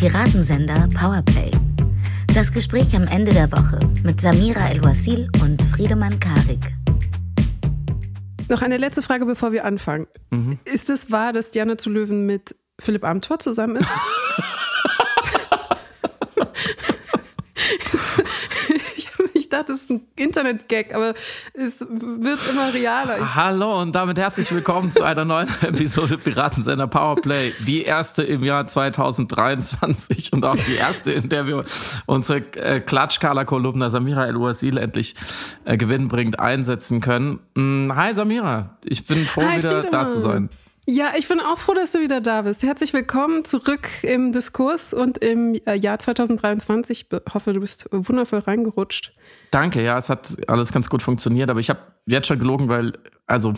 Piratensender Powerplay. Das Gespräch am Ende der Woche mit Samira El-Wasil und Friedemann Karik. Noch eine letzte Frage, bevor wir anfangen. Mhm. Ist es wahr, dass Diana zu Löwen mit Philipp Amthor zusammen ist? dachte, das ist ein Internet-Gag, aber es wird immer realer. Hallo und damit herzlich willkommen zu einer neuen Episode Piratensender Powerplay. Die erste im Jahr 2023 und auch die erste, in der wir unsere äh, Klatschkala-Kolumna Samira El-Wasil endlich äh, gewinnbringend einsetzen können. Mm, hi Samira, ich bin froh, Hi, wieder da zu sein. Ja, ich bin auch froh, dass du wieder da bist. Herzlich willkommen zurück im Diskurs und im äh, Jahr 2023. Ich hoffe, du bist wundervoll reingerutscht. Danke, ja, es hat alles ganz gut funktioniert, aber ich habe jetzt schon gelogen, weil, also,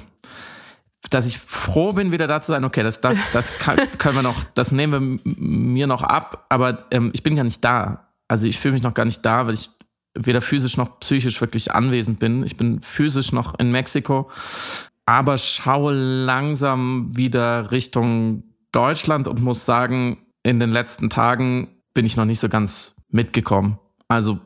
dass ich froh bin, wieder da zu sein, okay, das, das, das kann, können wir noch, das nehmen wir mir noch ab, aber ähm, ich bin gar nicht da. Also ich fühle mich noch gar nicht da, weil ich weder physisch noch psychisch wirklich anwesend bin. Ich bin physisch noch in Mexiko aber schaue langsam wieder Richtung Deutschland und muss sagen, in den letzten Tagen bin ich noch nicht so ganz mitgekommen. Also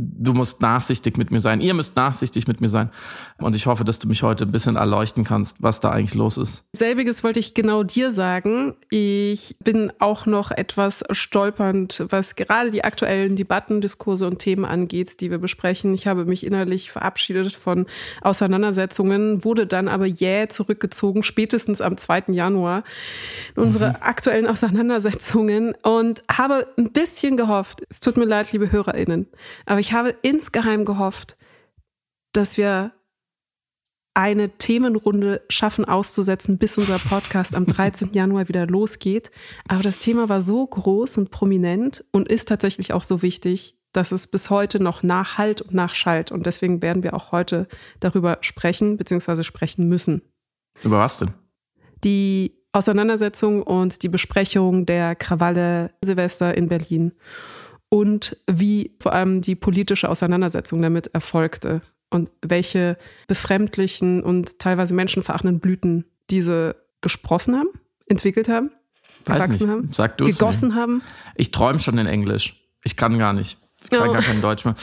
du musst nachsichtig mit mir sein. Ihr müsst nachsichtig mit mir sein. Und ich hoffe, dass du mich heute ein bisschen erleuchten kannst, was da eigentlich los ist. Selbiges wollte ich genau dir sagen. Ich bin auch noch etwas stolpernd, was gerade die aktuellen Debatten, Diskurse und Themen angeht, die wir besprechen. Ich habe mich innerlich verabschiedet von Auseinandersetzungen, wurde dann aber jäh zurückgezogen, spätestens am 2. Januar, in unsere mhm. aktuellen Auseinandersetzungen und habe ein bisschen gehofft, es tut mir leid, liebe HörerInnen, aber ich ich habe insgeheim gehofft, dass wir eine Themenrunde schaffen auszusetzen, bis unser Podcast am 13. Januar wieder losgeht. Aber das Thema war so groß und prominent und ist tatsächlich auch so wichtig, dass es bis heute noch nachhalt und nachschallt. Und deswegen werden wir auch heute darüber sprechen, beziehungsweise sprechen müssen. Über was denn? Die Auseinandersetzung und die Besprechung der Krawalle Silvester in Berlin und wie vor allem die politische Auseinandersetzung damit erfolgte und welche befremdlichen und teilweise menschenverachtenden Blüten diese gesprossen haben, entwickelt haben, gewachsen haben, Sag gegossen mir. haben. Ich träume schon in Englisch. Ich kann gar nicht. Ich kann oh. gar kein Deutsch mehr.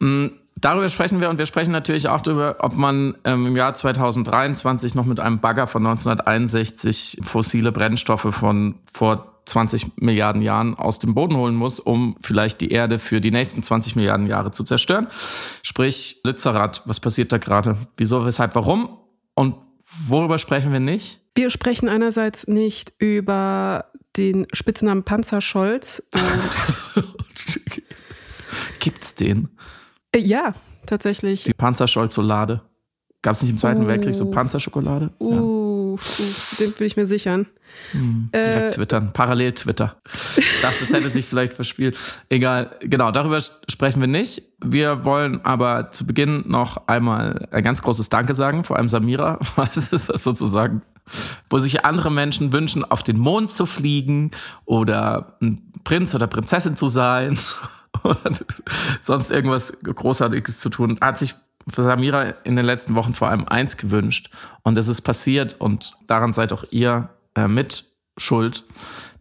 Mm, darüber sprechen wir und wir sprechen natürlich auch darüber, ob man ähm, im Jahr 2023 noch mit einem Bagger von 1961 fossile Brennstoffe von vor 20 Milliarden Jahren aus dem Boden holen muss, um vielleicht die Erde für die nächsten 20 Milliarden Jahre zu zerstören. Sprich, Lützerath, was passiert da gerade? Wieso, weshalb, warum? Und worüber sprechen wir nicht? Wir sprechen einerseits nicht über den Spitznamen Panzerscholz. Gibt's den? Äh, ja, tatsächlich. Die Panzerscholzolade. Gab es nicht im Zweiten uh. Weltkrieg so Panzerschokolade? Uh, ja. Den will ich mir sichern. Hm, direkt äh, twittern, parallel Twitter. Ich dachte, es hätte sich vielleicht verspielt. Egal, genau, darüber sprechen wir nicht. Wir wollen aber zu Beginn noch einmal ein ganz großes Danke sagen, vor allem Samira, weil es ist sozusagen, wo sich andere Menschen wünschen, auf den Mond zu fliegen oder ein Prinz oder Prinzessin zu sein oder sonst irgendwas Großartiges zu tun, hat sich für Samira in den letzten Wochen vor allem eins gewünscht. Und es ist passiert und daran seid auch ihr äh, mit schuld.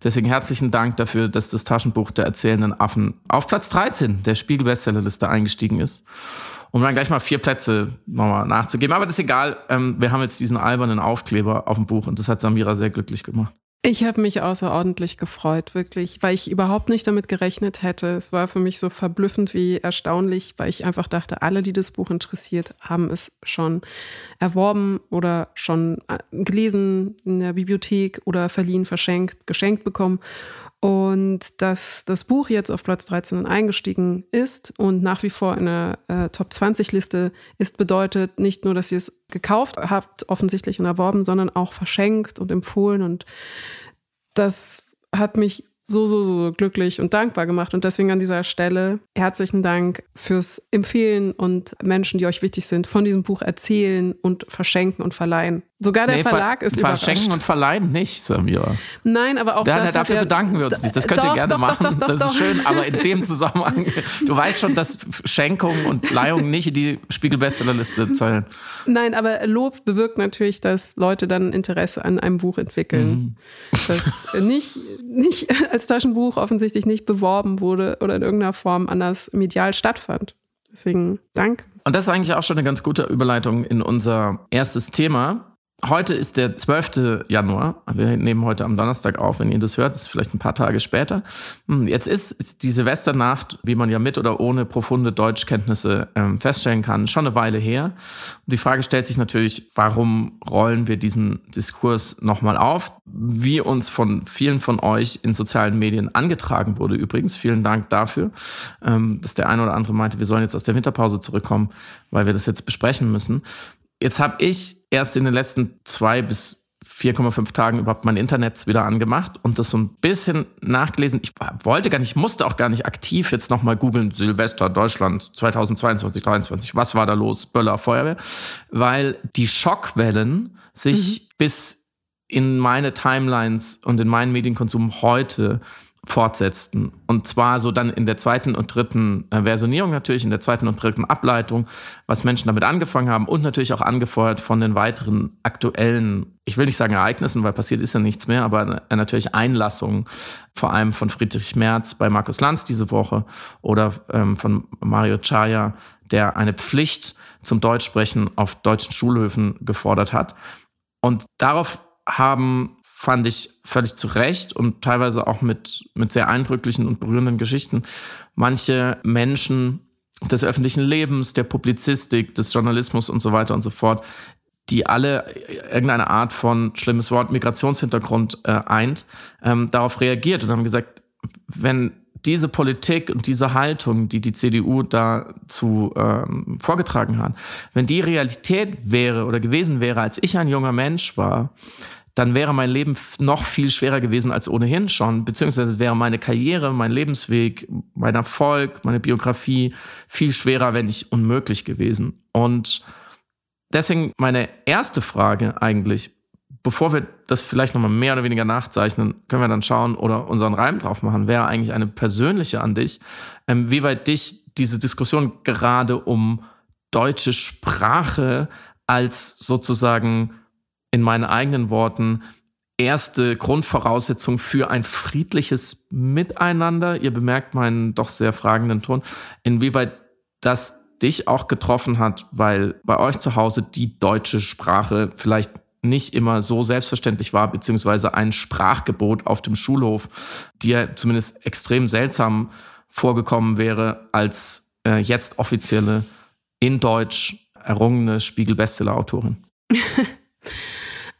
Deswegen herzlichen Dank dafür, dass das Taschenbuch der erzählenden Affen auf Platz 13 der Spiegel-Bestsellerliste eingestiegen ist. Um dann gleich mal vier Plätze nochmal nachzugeben. Aber das ist egal. Ähm, wir haben jetzt diesen albernen Aufkleber auf dem Buch und das hat Samira sehr glücklich gemacht. Ich habe mich außerordentlich gefreut, wirklich, weil ich überhaupt nicht damit gerechnet hätte. Es war für mich so verblüffend wie erstaunlich, weil ich einfach dachte, alle, die das Buch interessiert, haben es schon erworben oder schon äh, gelesen in der Bibliothek oder verliehen, verschenkt, geschenkt bekommen. Und dass das Buch jetzt auf Platz 13 eingestiegen ist und nach wie vor in der äh, Top 20 Liste ist, bedeutet nicht nur, dass ihr es gekauft habt, offensichtlich und erworben, sondern auch verschenkt und empfohlen. Und das hat mich so, so, so glücklich und dankbar gemacht. Und deswegen an dieser Stelle herzlichen Dank fürs Empfehlen und Menschen, die euch wichtig sind, von diesem Buch erzählen und verschenken und verleihen. Sogar der nee, Verlag ver ist Verschenken überrascht. und verleihen nicht, Samira. Nein, aber auch da, das. Dafür bedanken wir uns nicht. Das könnt doch, ihr gerne doch, machen. Doch, das ist schön. Aber in dem Zusammenhang, du weißt schon, dass Schenkungen und Leihungen nicht in die Spiegel-Bestsellerliste zählen. Nein, aber Lob bewirkt natürlich, dass Leute dann Interesse an einem Buch entwickeln. Mhm. Das nicht, nicht als Taschenbuch offensichtlich nicht beworben wurde oder in irgendeiner Form anders medial stattfand. Deswegen Dank. Und das ist eigentlich auch schon eine ganz gute Überleitung in unser erstes Thema. Heute ist der 12. Januar. Wir nehmen heute am Donnerstag auf. Wenn ihr das hört, ist vielleicht ein paar Tage später. Hm, jetzt ist, die Silvesternacht, wie man ja mit oder ohne profunde Deutschkenntnisse ähm, feststellen kann, schon eine Weile her. Und die Frage stellt sich natürlich, warum rollen wir diesen Diskurs nochmal auf? Wie uns von vielen von euch in sozialen Medien angetragen wurde übrigens. Vielen Dank dafür, ähm, dass der eine oder andere meinte, wir sollen jetzt aus der Winterpause zurückkommen, weil wir das jetzt besprechen müssen. Jetzt habe ich erst in den letzten zwei bis 4,5 Tagen überhaupt mein Internet wieder angemacht und das so ein bisschen nachgelesen. Ich wollte gar nicht, musste auch gar nicht aktiv jetzt nochmal googeln, Silvester Deutschland 2022, 2023, was war da los, Böller, Feuerwehr, weil die Schockwellen sich mhm. bis in meine Timelines und in meinen Medienkonsum heute fortsetzten. Und zwar so dann in der zweiten und dritten äh, Versionierung natürlich, in der zweiten und dritten Ableitung, was Menschen damit angefangen haben und natürlich auch angefeuert von den weiteren aktuellen, ich will nicht sagen Ereignissen, weil passiert ist ja nichts mehr, aber natürlich Einlassungen, vor allem von Friedrich Merz bei Markus Lanz diese Woche oder ähm, von Mario Chaya, der eine Pflicht zum Deutschsprechen auf deutschen Schulhöfen gefordert hat. Und darauf haben fand ich völlig zu Recht und teilweise auch mit, mit sehr eindrücklichen und berührenden Geschichten. Manche Menschen des öffentlichen Lebens, der Publizistik, des Journalismus und so weiter und so fort, die alle irgendeine Art von, schlimmes Wort, Migrationshintergrund äh, eint, ähm, darauf reagiert und haben gesagt, wenn diese Politik und diese Haltung, die die CDU dazu ähm, vorgetragen hat, wenn die Realität wäre oder gewesen wäre, als ich ein junger Mensch war, dann wäre mein Leben noch viel schwerer gewesen als ohnehin schon, beziehungsweise wäre meine Karriere, mein Lebensweg, mein Erfolg, meine Biografie viel schwerer, wenn nicht unmöglich gewesen. Und deswegen meine erste Frage eigentlich, bevor wir das vielleicht nochmal mehr oder weniger nachzeichnen, können wir dann schauen oder unseren Reim drauf machen, wäre eigentlich eine persönliche an dich, ähm, wie weit dich diese Diskussion gerade um deutsche Sprache als sozusagen in meinen eigenen Worten erste Grundvoraussetzung für ein friedliches Miteinander. Ihr bemerkt meinen doch sehr fragenden Ton, inwieweit das dich auch getroffen hat, weil bei euch zu Hause die deutsche Sprache vielleicht nicht immer so selbstverständlich war, beziehungsweise ein Sprachgebot auf dem Schulhof, dir zumindest extrem seltsam vorgekommen wäre als äh, jetzt offizielle in Deutsch errungene Spiegel-Bestseller-Autorin.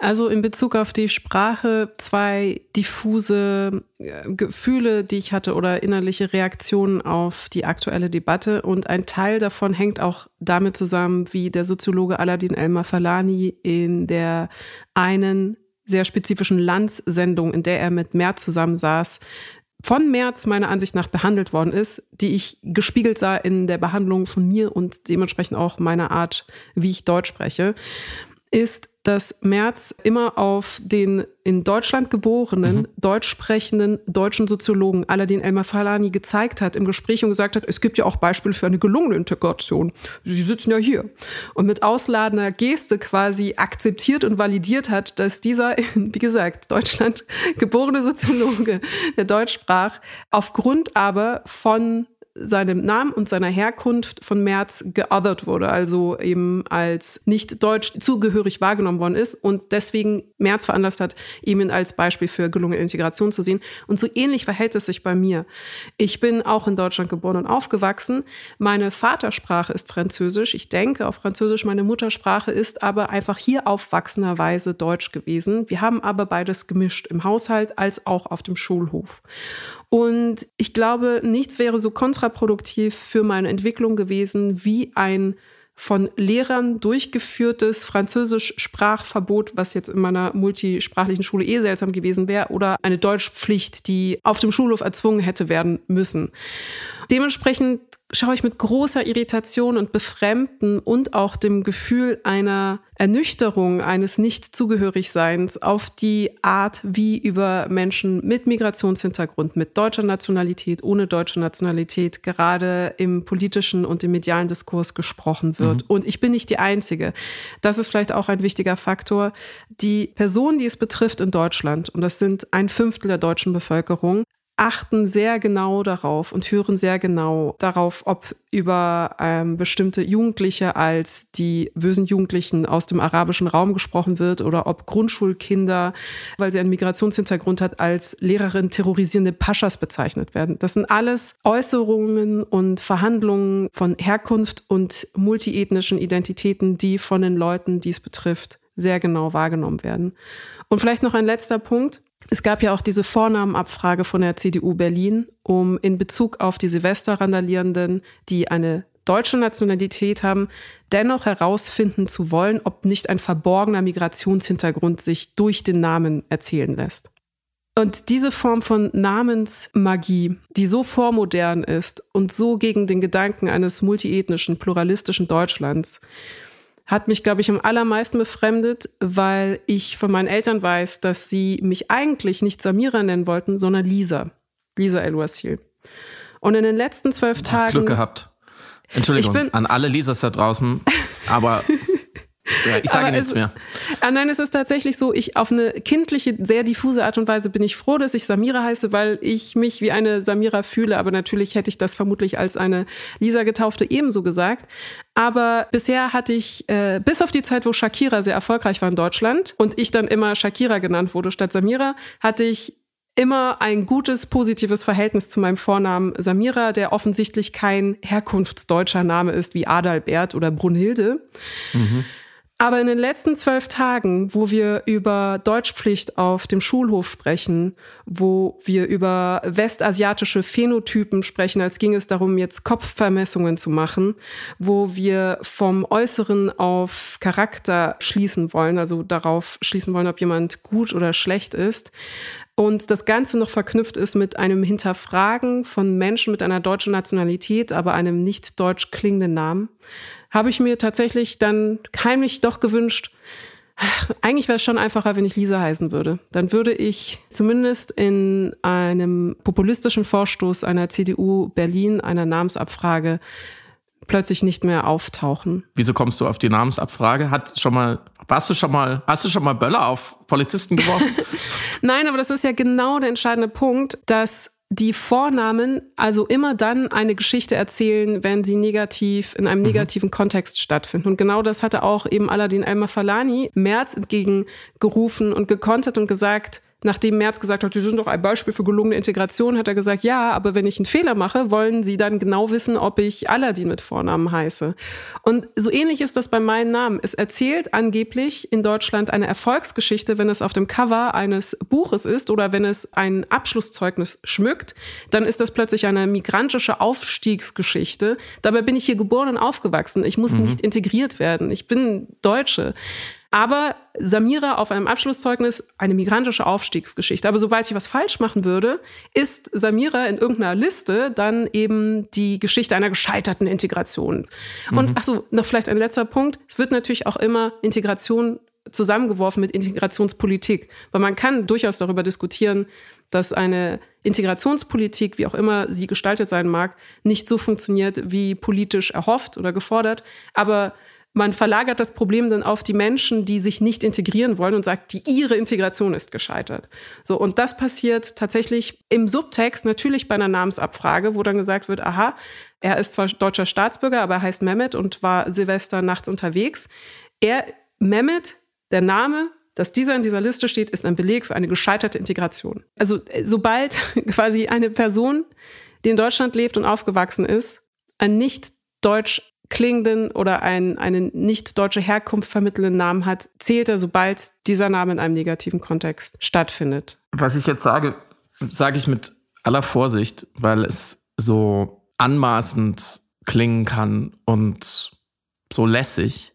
Also in Bezug auf die Sprache zwei diffuse äh, Gefühle, die ich hatte oder innerliche Reaktionen auf die aktuelle Debatte. Und ein Teil davon hängt auch damit zusammen, wie der Soziologe Aladin Elmar Falani in der einen sehr spezifischen Landssendung, in der er mit Merz zusammensaß, von März meiner Ansicht nach behandelt worden ist, die ich gespiegelt sah in der Behandlung von mir und dementsprechend auch meiner Art, wie ich Deutsch spreche, ist dass Merz immer auf den in Deutschland geborenen, mhm. deutsch sprechenden deutschen Soziologen Aladin Elmar Falani gezeigt hat im Gespräch und gesagt hat, es gibt ja auch Beispiele für eine gelungene Integration. Sie sitzen ja hier. Und mit ausladender Geste quasi akzeptiert und validiert hat, dass dieser, wie gesagt, Deutschland geborene Soziologe, der Deutsch sprach, aufgrund aber von seinem Namen und seiner Herkunft von Merz geothert wurde, also eben als nicht deutsch zugehörig wahrgenommen worden ist und deswegen Merz veranlasst hat, ihn als Beispiel für gelungene Integration zu sehen. Und so ähnlich verhält es sich bei mir. Ich bin auch in Deutschland geboren und aufgewachsen. Meine Vatersprache ist Französisch. Ich denke auf Französisch. Meine Muttersprache ist aber einfach hier aufwachsenderweise Deutsch gewesen. Wir haben aber beides gemischt im Haushalt als auch auf dem Schulhof. Und ich glaube, nichts wäre so kontraproduktiv für meine Entwicklung gewesen wie ein von Lehrern durchgeführtes Französisch-Sprachverbot, was jetzt in meiner multisprachlichen Schule eh seltsam gewesen wäre, oder eine Deutschpflicht, die auf dem Schulhof erzwungen hätte werden müssen. Dementsprechend schaue ich mit großer Irritation und Befremden und auch dem Gefühl einer Ernüchterung, eines Nicht-Zugehörigseins auf die Art, wie über Menschen mit Migrationshintergrund, mit deutscher Nationalität, ohne deutsche Nationalität gerade im politischen und im medialen Diskurs gesprochen wird. Mhm. Und ich bin nicht die Einzige. Das ist vielleicht auch ein wichtiger Faktor. Die Personen, die es betrifft in Deutschland, und das sind ein Fünftel der deutschen Bevölkerung, achten sehr genau darauf und hören sehr genau darauf, ob über ähm, bestimmte Jugendliche als die bösen Jugendlichen aus dem arabischen Raum gesprochen wird oder ob Grundschulkinder, weil sie einen Migrationshintergrund hat, als Lehrerin terrorisierende Paschas bezeichnet werden. Das sind alles Äußerungen und Verhandlungen von Herkunft und multiethnischen Identitäten, die von den Leuten, die es betrifft, sehr genau wahrgenommen werden. Und vielleicht noch ein letzter Punkt. Es gab ja auch diese Vornamenabfrage von der CDU Berlin, um in Bezug auf die Silvesterrandalierenden, die eine deutsche Nationalität haben, dennoch herausfinden zu wollen, ob nicht ein verborgener Migrationshintergrund sich durch den Namen erzählen lässt. Und diese Form von Namensmagie, die so vormodern ist und so gegen den Gedanken eines multiethnischen, pluralistischen Deutschlands, hat mich, glaube ich, am allermeisten befremdet, weil ich von meinen Eltern weiß, dass sie mich eigentlich nicht Samira nennen wollten, sondern Lisa. Lisa El-Wasil. Und in den letzten zwölf Tagen. Glück gehabt. Entschuldigung an alle Lisas da draußen, aber Ja, ich sage nichts es, mehr. Ah, nein, es ist tatsächlich so, ich auf eine kindliche, sehr diffuse Art und Weise bin ich froh, dass ich Samira heiße, weil ich mich wie eine Samira fühle. Aber natürlich hätte ich das vermutlich als eine Lisa getaufte ebenso gesagt. Aber bisher hatte ich, äh, bis auf die Zeit, wo Shakira sehr erfolgreich war in Deutschland und ich dann immer Shakira genannt wurde statt Samira, hatte ich immer ein gutes, positives Verhältnis zu meinem Vornamen Samira, der offensichtlich kein herkunftsdeutscher Name ist wie Adalbert oder Brunhilde. Mhm. Aber in den letzten zwölf Tagen, wo wir über Deutschpflicht auf dem Schulhof sprechen, wo wir über westasiatische Phänotypen sprechen, als ging es darum, jetzt Kopfvermessungen zu machen, wo wir vom Äußeren auf Charakter schließen wollen, also darauf schließen wollen, ob jemand gut oder schlecht ist, und das Ganze noch verknüpft ist mit einem Hinterfragen von Menschen mit einer deutschen Nationalität, aber einem nicht deutsch klingenden Namen, habe ich mir tatsächlich dann heimlich doch gewünscht, eigentlich wäre es schon einfacher, wenn ich Lisa heißen würde. Dann würde ich zumindest in einem populistischen Vorstoß einer CDU Berlin, einer Namensabfrage, plötzlich nicht mehr auftauchen. Wieso kommst du auf die Namensabfrage? Hat schon mal, warst du schon mal, hast du schon mal Böller auf Polizisten geworfen? Nein, aber das ist ja genau der entscheidende Punkt, dass die Vornamen also immer dann eine Geschichte erzählen, wenn sie negativ in einem mhm. negativen mhm. Kontext stattfinden. Und genau das hatte auch eben Aladin El-Mafalani März entgegengerufen und gekontert und gesagt, nachdem Merz gesagt hat, Sie sind doch ein Beispiel für gelungene Integration, hat er gesagt, ja, aber wenn ich einen Fehler mache, wollen Sie dann genau wissen, ob ich Aladdin mit Vornamen heiße. Und so ähnlich ist das bei meinen Namen. Es erzählt angeblich in Deutschland eine Erfolgsgeschichte, wenn es auf dem Cover eines Buches ist oder wenn es ein Abschlusszeugnis schmückt, dann ist das plötzlich eine migrantische Aufstiegsgeschichte. Dabei bin ich hier geboren und aufgewachsen. Ich muss mhm. nicht integriert werden. Ich bin Deutsche. Aber Samira auf einem Abschlusszeugnis eine migrantische Aufstiegsgeschichte. Aber sobald ich was falsch machen würde, ist Samira in irgendeiner Liste dann eben die Geschichte einer gescheiterten Integration. Mhm. Und ach so, noch vielleicht ein letzter Punkt. Es wird natürlich auch immer Integration zusammengeworfen mit Integrationspolitik. Weil man kann durchaus darüber diskutieren, dass eine Integrationspolitik, wie auch immer sie gestaltet sein mag, nicht so funktioniert, wie politisch erhofft oder gefordert. Aber man verlagert das Problem dann auf die Menschen, die sich nicht integrieren wollen und sagt, die, ihre Integration ist gescheitert. So, und das passiert tatsächlich im Subtext, natürlich bei einer Namensabfrage, wo dann gesagt wird, aha, er ist zwar deutscher Staatsbürger, aber er heißt Mehmet und war Silvester nachts unterwegs. Er, Mehmet, der Name, dass dieser in dieser Liste steht, ist ein Beleg für eine gescheiterte Integration. Also, sobald quasi eine Person, die in Deutschland lebt und aufgewachsen ist, ein nicht deutsch klingenden oder einen, einen nicht deutsche Herkunft vermittelnden Namen hat, zählt er, sobald dieser Name in einem negativen Kontext stattfindet. Was ich jetzt sage, sage ich mit aller Vorsicht, weil es so anmaßend klingen kann und so lässig.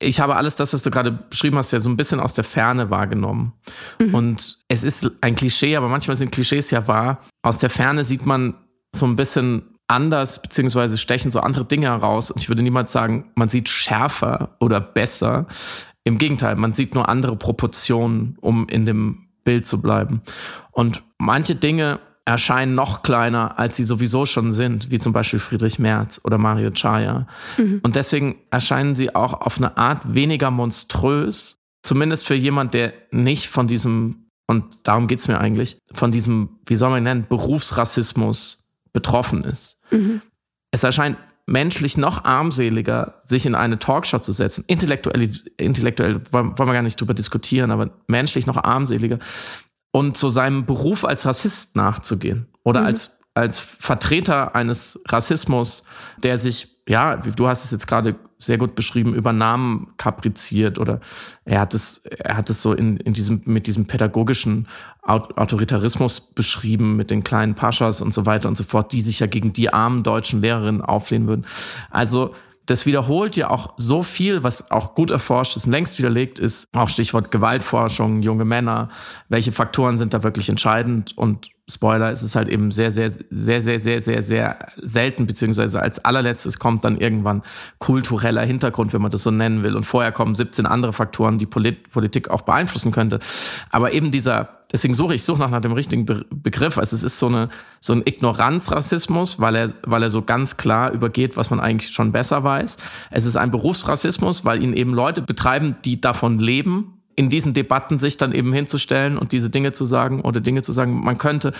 Ich habe alles das, was du gerade beschrieben hast, ja so ein bisschen aus der Ferne wahrgenommen. Mhm. Und es ist ein Klischee, aber manchmal sind Klischees ja wahr. Aus der Ferne sieht man so ein bisschen anders, beziehungsweise stechen so andere Dinge heraus. Und ich würde niemals sagen, man sieht schärfer oder besser. Im Gegenteil, man sieht nur andere Proportionen, um in dem Bild zu bleiben. Und manche Dinge erscheinen noch kleiner, als sie sowieso schon sind, wie zum Beispiel Friedrich Merz oder Mario Chaya. Mhm. Und deswegen erscheinen sie auch auf eine Art weniger monströs, zumindest für jemand, der nicht von diesem und darum geht's mir eigentlich, von diesem, wie soll man nennen, Berufsrassismus betroffen ist. Mhm. Es erscheint menschlich noch armseliger, sich in eine Talkshow zu setzen. Intellektuell, intellektuell wollen wir gar nicht drüber diskutieren, aber menschlich noch armseliger. Und zu seinem Beruf als Rassist nachzugehen oder mhm. als, als Vertreter eines Rassismus, der sich, ja, du hast es jetzt gerade sehr gut beschrieben, über Namen kapriziert oder er hat es, er hat es so in, in diesem, mit diesem pädagogischen Autoritarismus beschrieben, mit den kleinen Paschas und so weiter und so fort, die sich ja gegen die armen deutschen Lehrerinnen auflehnen würden. Also, das wiederholt ja auch so viel, was auch gut erforscht ist, längst widerlegt ist. Auch Stichwort Gewaltforschung, junge Männer. Welche Faktoren sind da wirklich entscheidend? Und Spoiler, ist es halt eben sehr, sehr, sehr, sehr, sehr, sehr, sehr selten, beziehungsweise als allerletztes kommt dann irgendwann kultureller Hintergrund, wenn man das so nennen will. Und vorher kommen 17 andere Faktoren, die Polit Politik auch beeinflussen könnte. Aber eben dieser, deswegen suche ich, suche nach, nach dem richtigen Be Begriff. Also es ist so eine, so ein Ignoranzrassismus, weil er, weil er so ganz klar übergeht, was man eigentlich schon besser weiß. Es ist ein Berufsrassismus, weil ihn eben Leute betreiben, die davon leben, in diesen Debatten sich dann eben hinzustellen und diese Dinge zu sagen oder Dinge zu sagen, man könnte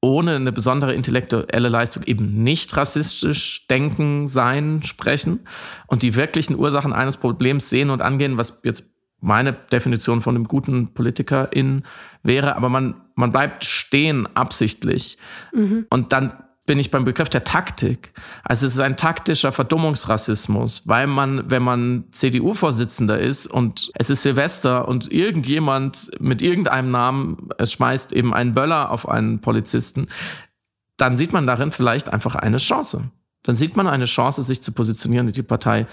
ohne eine besondere intellektuelle Leistung eben nicht rassistisch denken, sein, sprechen und die wirklichen Ursachen eines Problems sehen und angehen, was jetzt meine Definition von einem guten Politikerin wäre, aber man, man bleibt stehen absichtlich. Mhm. Und dann bin ich beim Begriff der Taktik. Also es ist ein taktischer Verdummungsrassismus, weil man, wenn man CDU-Vorsitzender ist und es ist Silvester und irgendjemand mit irgendeinem Namen, es schmeißt eben einen Böller auf einen Polizisten, dann sieht man darin vielleicht einfach eine Chance. Dann sieht man eine Chance, sich zu positionieren und die Partei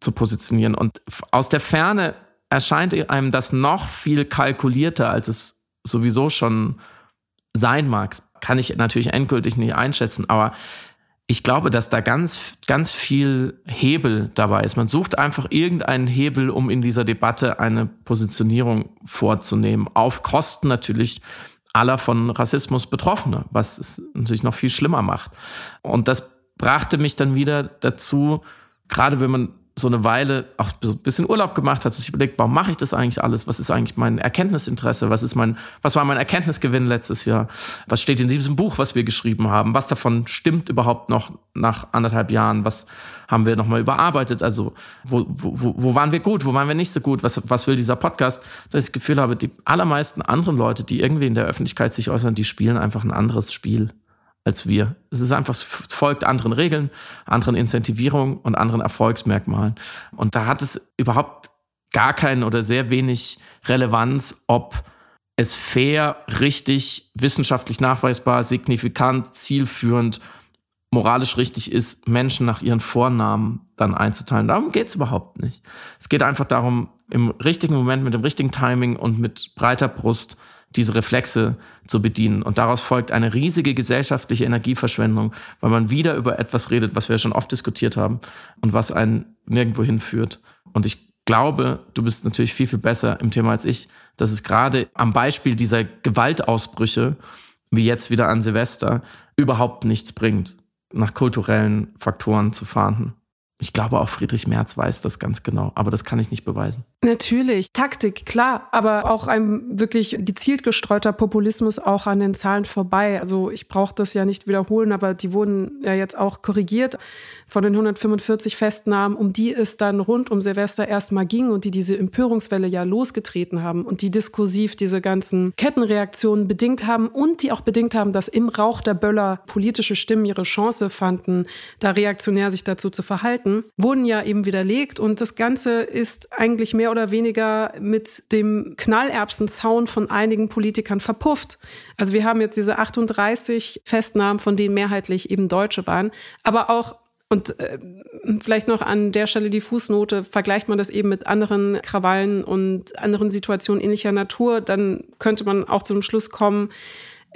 zu positionieren. Und aus der Ferne erscheint einem das noch viel kalkulierter, als es sowieso schon sein mag kann ich natürlich endgültig nicht einschätzen, aber ich glaube, dass da ganz, ganz viel Hebel dabei ist. Man sucht einfach irgendeinen Hebel, um in dieser Debatte eine Positionierung vorzunehmen. Auf Kosten natürlich aller von Rassismus Betroffene, was es natürlich noch viel schlimmer macht. Und das brachte mich dann wieder dazu, gerade wenn man so eine Weile auch so ein bisschen Urlaub gemacht hat, sich überlegt, warum mache ich das eigentlich alles? Was ist eigentlich mein Erkenntnisinteresse? Was ist mein, was war mein Erkenntnisgewinn letztes Jahr? Was steht in diesem Buch, was wir geschrieben haben? Was davon stimmt überhaupt noch nach anderthalb Jahren? Was haben wir nochmal überarbeitet? Also, wo, wo, wo waren wir gut? Wo waren wir nicht so gut? Was, was will dieser Podcast? Dass ich das Gefühl habe, die allermeisten anderen Leute, die irgendwie in der Öffentlichkeit sich äußern, die spielen einfach ein anderes Spiel als wir. Es ist einfach, es folgt anderen Regeln, anderen Incentivierungen und anderen Erfolgsmerkmalen. Und da hat es überhaupt gar keinen oder sehr wenig Relevanz, ob es fair, richtig, wissenschaftlich nachweisbar, signifikant, zielführend, moralisch richtig ist, Menschen nach ihren Vornamen dann einzuteilen. Darum geht es überhaupt nicht. Es geht einfach darum, im richtigen Moment, mit dem richtigen Timing und mit breiter Brust diese Reflexe zu bedienen. Und daraus folgt eine riesige gesellschaftliche Energieverschwendung, weil man wieder über etwas redet, was wir schon oft diskutiert haben und was einen nirgendwo hinführt. Und ich glaube, du bist natürlich viel, viel besser im Thema als ich, dass es gerade am Beispiel dieser Gewaltausbrüche, wie jetzt wieder an Silvester, überhaupt nichts bringt, nach kulturellen Faktoren zu fahnden. Ich glaube, auch Friedrich Merz weiß das ganz genau, aber das kann ich nicht beweisen. Natürlich, Taktik, klar, aber auch ein wirklich gezielt gestreuter Populismus auch an den Zahlen vorbei. Also ich brauche das ja nicht wiederholen, aber die wurden ja jetzt auch korrigiert von den 145 Festnahmen, um die es dann rund um Silvester erstmal ging und die diese Empörungswelle ja losgetreten haben und die diskursiv diese ganzen Kettenreaktionen bedingt haben und die auch bedingt haben, dass im Rauch der Böller politische Stimmen ihre Chance fanden, da reaktionär sich dazu zu verhalten, wurden ja eben widerlegt und das Ganze ist eigentlich mehr oder weniger mit dem Knallerbsenzaun von einigen Politikern verpufft. Also wir haben jetzt diese 38 Festnahmen, von denen mehrheitlich eben Deutsche waren, aber auch und äh, vielleicht noch an der Stelle die Fußnote, vergleicht man das eben mit anderen Krawallen und anderen Situationen ähnlicher Natur, dann könnte man auch zum Schluss kommen,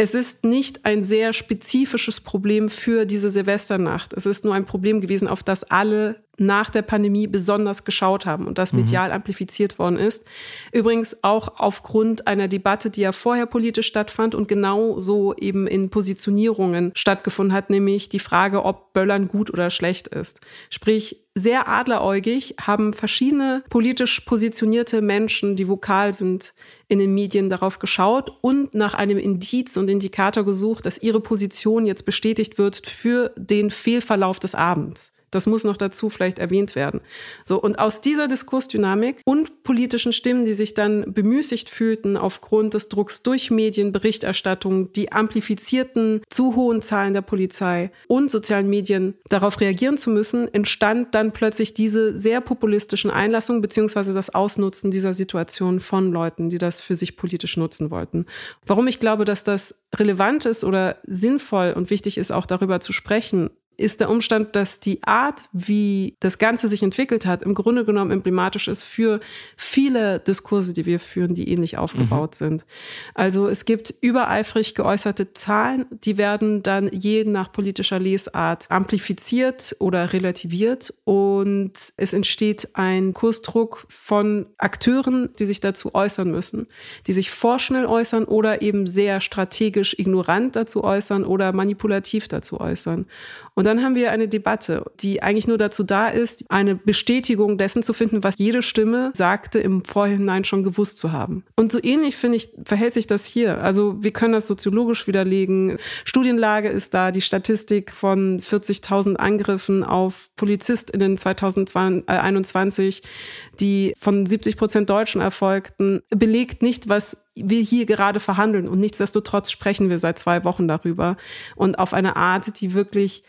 es ist nicht ein sehr spezifisches Problem für diese Silvesternacht. Es ist nur ein Problem gewesen, auf das alle nach der Pandemie besonders geschaut haben und das mhm. medial mhm. amplifiziert worden ist. Übrigens auch aufgrund einer Debatte, die ja vorher politisch stattfand und genau so eben in Positionierungen stattgefunden hat, nämlich die Frage, ob Böllern gut oder schlecht ist. Sprich, sehr adleräugig haben verschiedene politisch positionierte Menschen, die vokal sind, in den Medien darauf geschaut und nach einem Indiz und Indikator gesucht, dass ihre Position jetzt bestätigt wird für den Fehlverlauf des Abends. Das muss noch dazu vielleicht erwähnt werden. So, und aus dieser Diskursdynamik und politischen Stimmen, die sich dann bemüßigt fühlten aufgrund des Drucks durch Medienberichterstattung, die amplifizierten zu hohen Zahlen der Polizei und sozialen Medien darauf reagieren zu müssen, entstand dann plötzlich diese sehr populistischen Einlassungen beziehungsweise das Ausnutzen dieser Situation von Leuten, die das für sich politisch nutzen wollten. Warum ich glaube, dass das relevant ist oder sinnvoll und wichtig ist, auch darüber zu sprechen, ist der Umstand, dass die Art, wie das Ganze sich entwickelt hat, im Grunde genommen emblematisch ist für viele Diskurse, die wir führen, die ähnlich aufgebaut mhm. sind. Also es gibt übereifrig geäußerte Zahlen, die werden dann je nach politischer Lesart amplifiziert oder relativiert und es entsteht ein Kursdruck von Akteuren, die sich dazu äußern müssen, die sich vorschnell äußern oder eben sehr strategisch ignorant dazu äußern oder manipulativ dazu äußern. Und dann haben wir eine Debatte, die eigentlich nur dazu da ist, eine Bestätigung dessen zu finden, was jede Stimme sagte, im Vorhinein schon gewusst zu haben. Und so ähnlich, finde ich, verhält sich das hier. Also wir können das soziologisch widerlegen. Studienlage ist da, die Statistik von 40.000 Angriffen auf PolizistInnen 2021, die von 70 Prozent Deutschen erfolgten, belegt nicht, was wir hier gerade verhandeln. Und nichtsdestotrotz sprechen wir seit zwei Wochen darüber. Und auf eine Art, die wirklich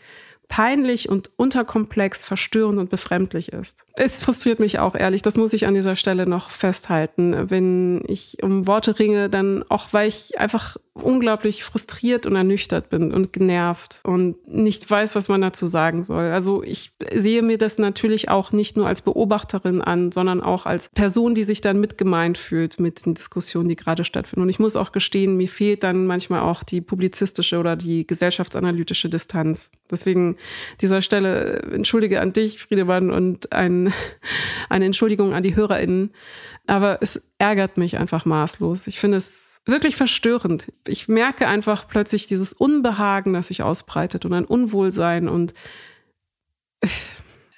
peinlich und unterkomplex, verstörend und befremdlich ist. Es frustriert mich auch ehrlich, das muss ich an dieser Stelle noch festhalten. Wenn ich um Worte ringe, dann auch, weil ich einfach unglaublich frustriert und ernüchtert bin und genervt und nicht weiß, was man dazu sagen soll. Also ich sehe mir das natürlich auch nicht nur als Beobachterin an, sondern auch als Person, die sich dann mitgemeint fühlt mit den Diskussionen, die gerade stattfinden. Und ich muss auch gestehen, mir fehlt dann manchmal auch die publizistische oder die gesellschaftsanalytische Distanz. Deswegen dieser Stelle entschuldige an dich, Friedemann, und ein, eine Entschuldigung an die HörerInnen. Aber es ärgert mich einfach maßlos. Ich finde es wirklich verstörend. Ich merke einfach plötzlich dieses Unbehagen, das sich ausbreitet und ein Unwohlsein und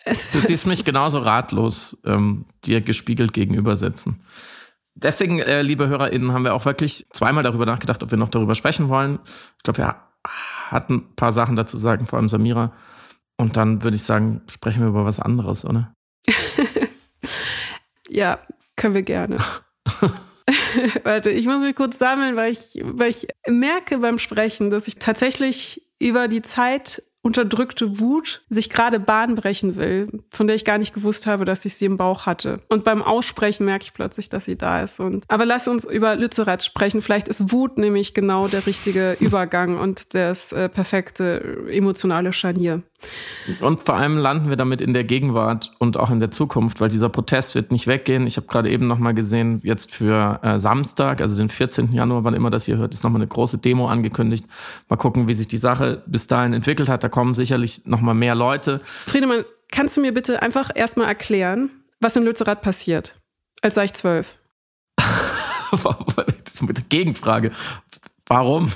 es, du siehst mich genauso ratlos ähm, dir gespiegelt gegenübersetzen. Deswegen, äh, liebe HörerInnen, haben wir auch wirklich zweimal darüber nachgedacht, ob wir noch darüber sprechen wollen. Ich glaube, wir hatten ein paar Sachen dazu sagen, vor allem Samira. Und dann würde ich sagen, sprechen wir über was anderes, oder? ja, können wir gerne. Warte, ich muss mich kurz sammeln, weil ich, weil ich merke beim Sprechen, dass ich tatsächlich über die Zeit unterdrückte Wut sich gerade Bahn brechen will, von der ich gar nicht gewusst habe, dass ich sie im Bauch hatte. Und beim Aussprechen merke ich plötzlich, dass sie da ist. Und, aber lass uns über Lützerath sprechen. Vielleicht ist Wut nämlich genau der richtige Übergang und das äh, perfekte emotionale Scharnier. Und vor allem landen wir damit in der Gegenwart und auch in der Zukunft, weil dieser Protest wird nicht weggehen. Ich habe gerade eben nochmal gesehen, jetzt für äh, Samstag, also den 14. Januar, wann immer das hier hört, ist nochmal eine große Demo angekündigt. Mal gucken, wie sich die Sache bis dahin entwickelt hat. Da kommen sicherlich nochmal mehr Leute. Friedemann, kannst du mir bitte einfach erstmal erklären, was in Lützerath passiert, als sei ich zwölf? Gegenfrage. Warum?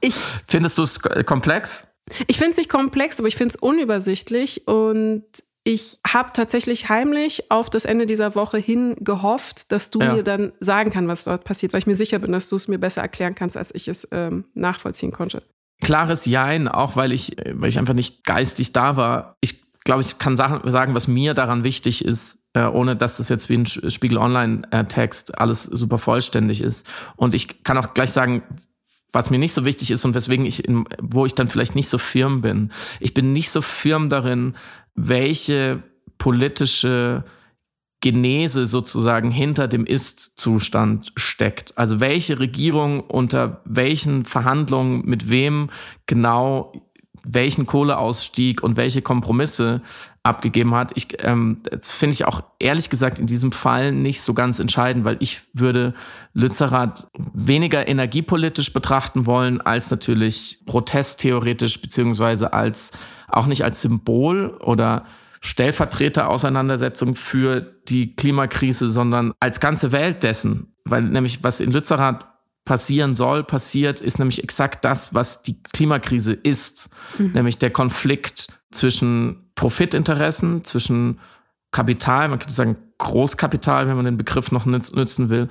Ich, Findest du es komplex? Ich finde es nicht komplex, aber ich finde es unübersichtlich und ich habe tatsächlich heimlich auf das Ende dieser Woche hin gehofft, dass du ja. mir dann sagen kannst, was dort passiert, weil ich mir sicher bin, dass du es mir besser erklären kannst, als ich es ähm, nachvollziehen konnte. Klares Jein, auch weil ich, weil ich einfach nicht geistig da war. Ich glaube, ich kann sagen, was mir daran wichtig ist, äh, ohne dass das jetzt wie ein Spiegel Online-Text alles super vollständig ist. Und ich kann auch gleich sagen, was mir nicht so wichtig ist und weswegen ich, in, wo ich dann vielleicht nicht so firm bin. Ich bin nicht so firm darin, welche politische Genese sozusagen hinter dem Ist-Zustand steckt. Also welche Regierung unter welchen Verhandlungen mit wem genau welchen Kohleausstieg und welche Kompromisse abgegeben hat. Ich ähm, finde ich auch ehrlich gesagt in diesem Fall nicht so ganz entscheidend, weil ich würde Lützerath weniger energiepolitisch betrachten wollen als natürlich protesttheoretisch beziehungsweise als auch nicht als Symbol oder Stellvertreterauseinandersetzung für die Klimakrise, sondern als ganze Welt dessen. Weil nämlich was in Lützerath passieren soll, passiert, ist nämlich exakt das, was die Klimakrise ist. Mhm. Nämlich der Konflikt zwischen Profitinteressen, zwischen Kapital, man könnte sagen Großkapital, wenn man den Begriff noch nützen will,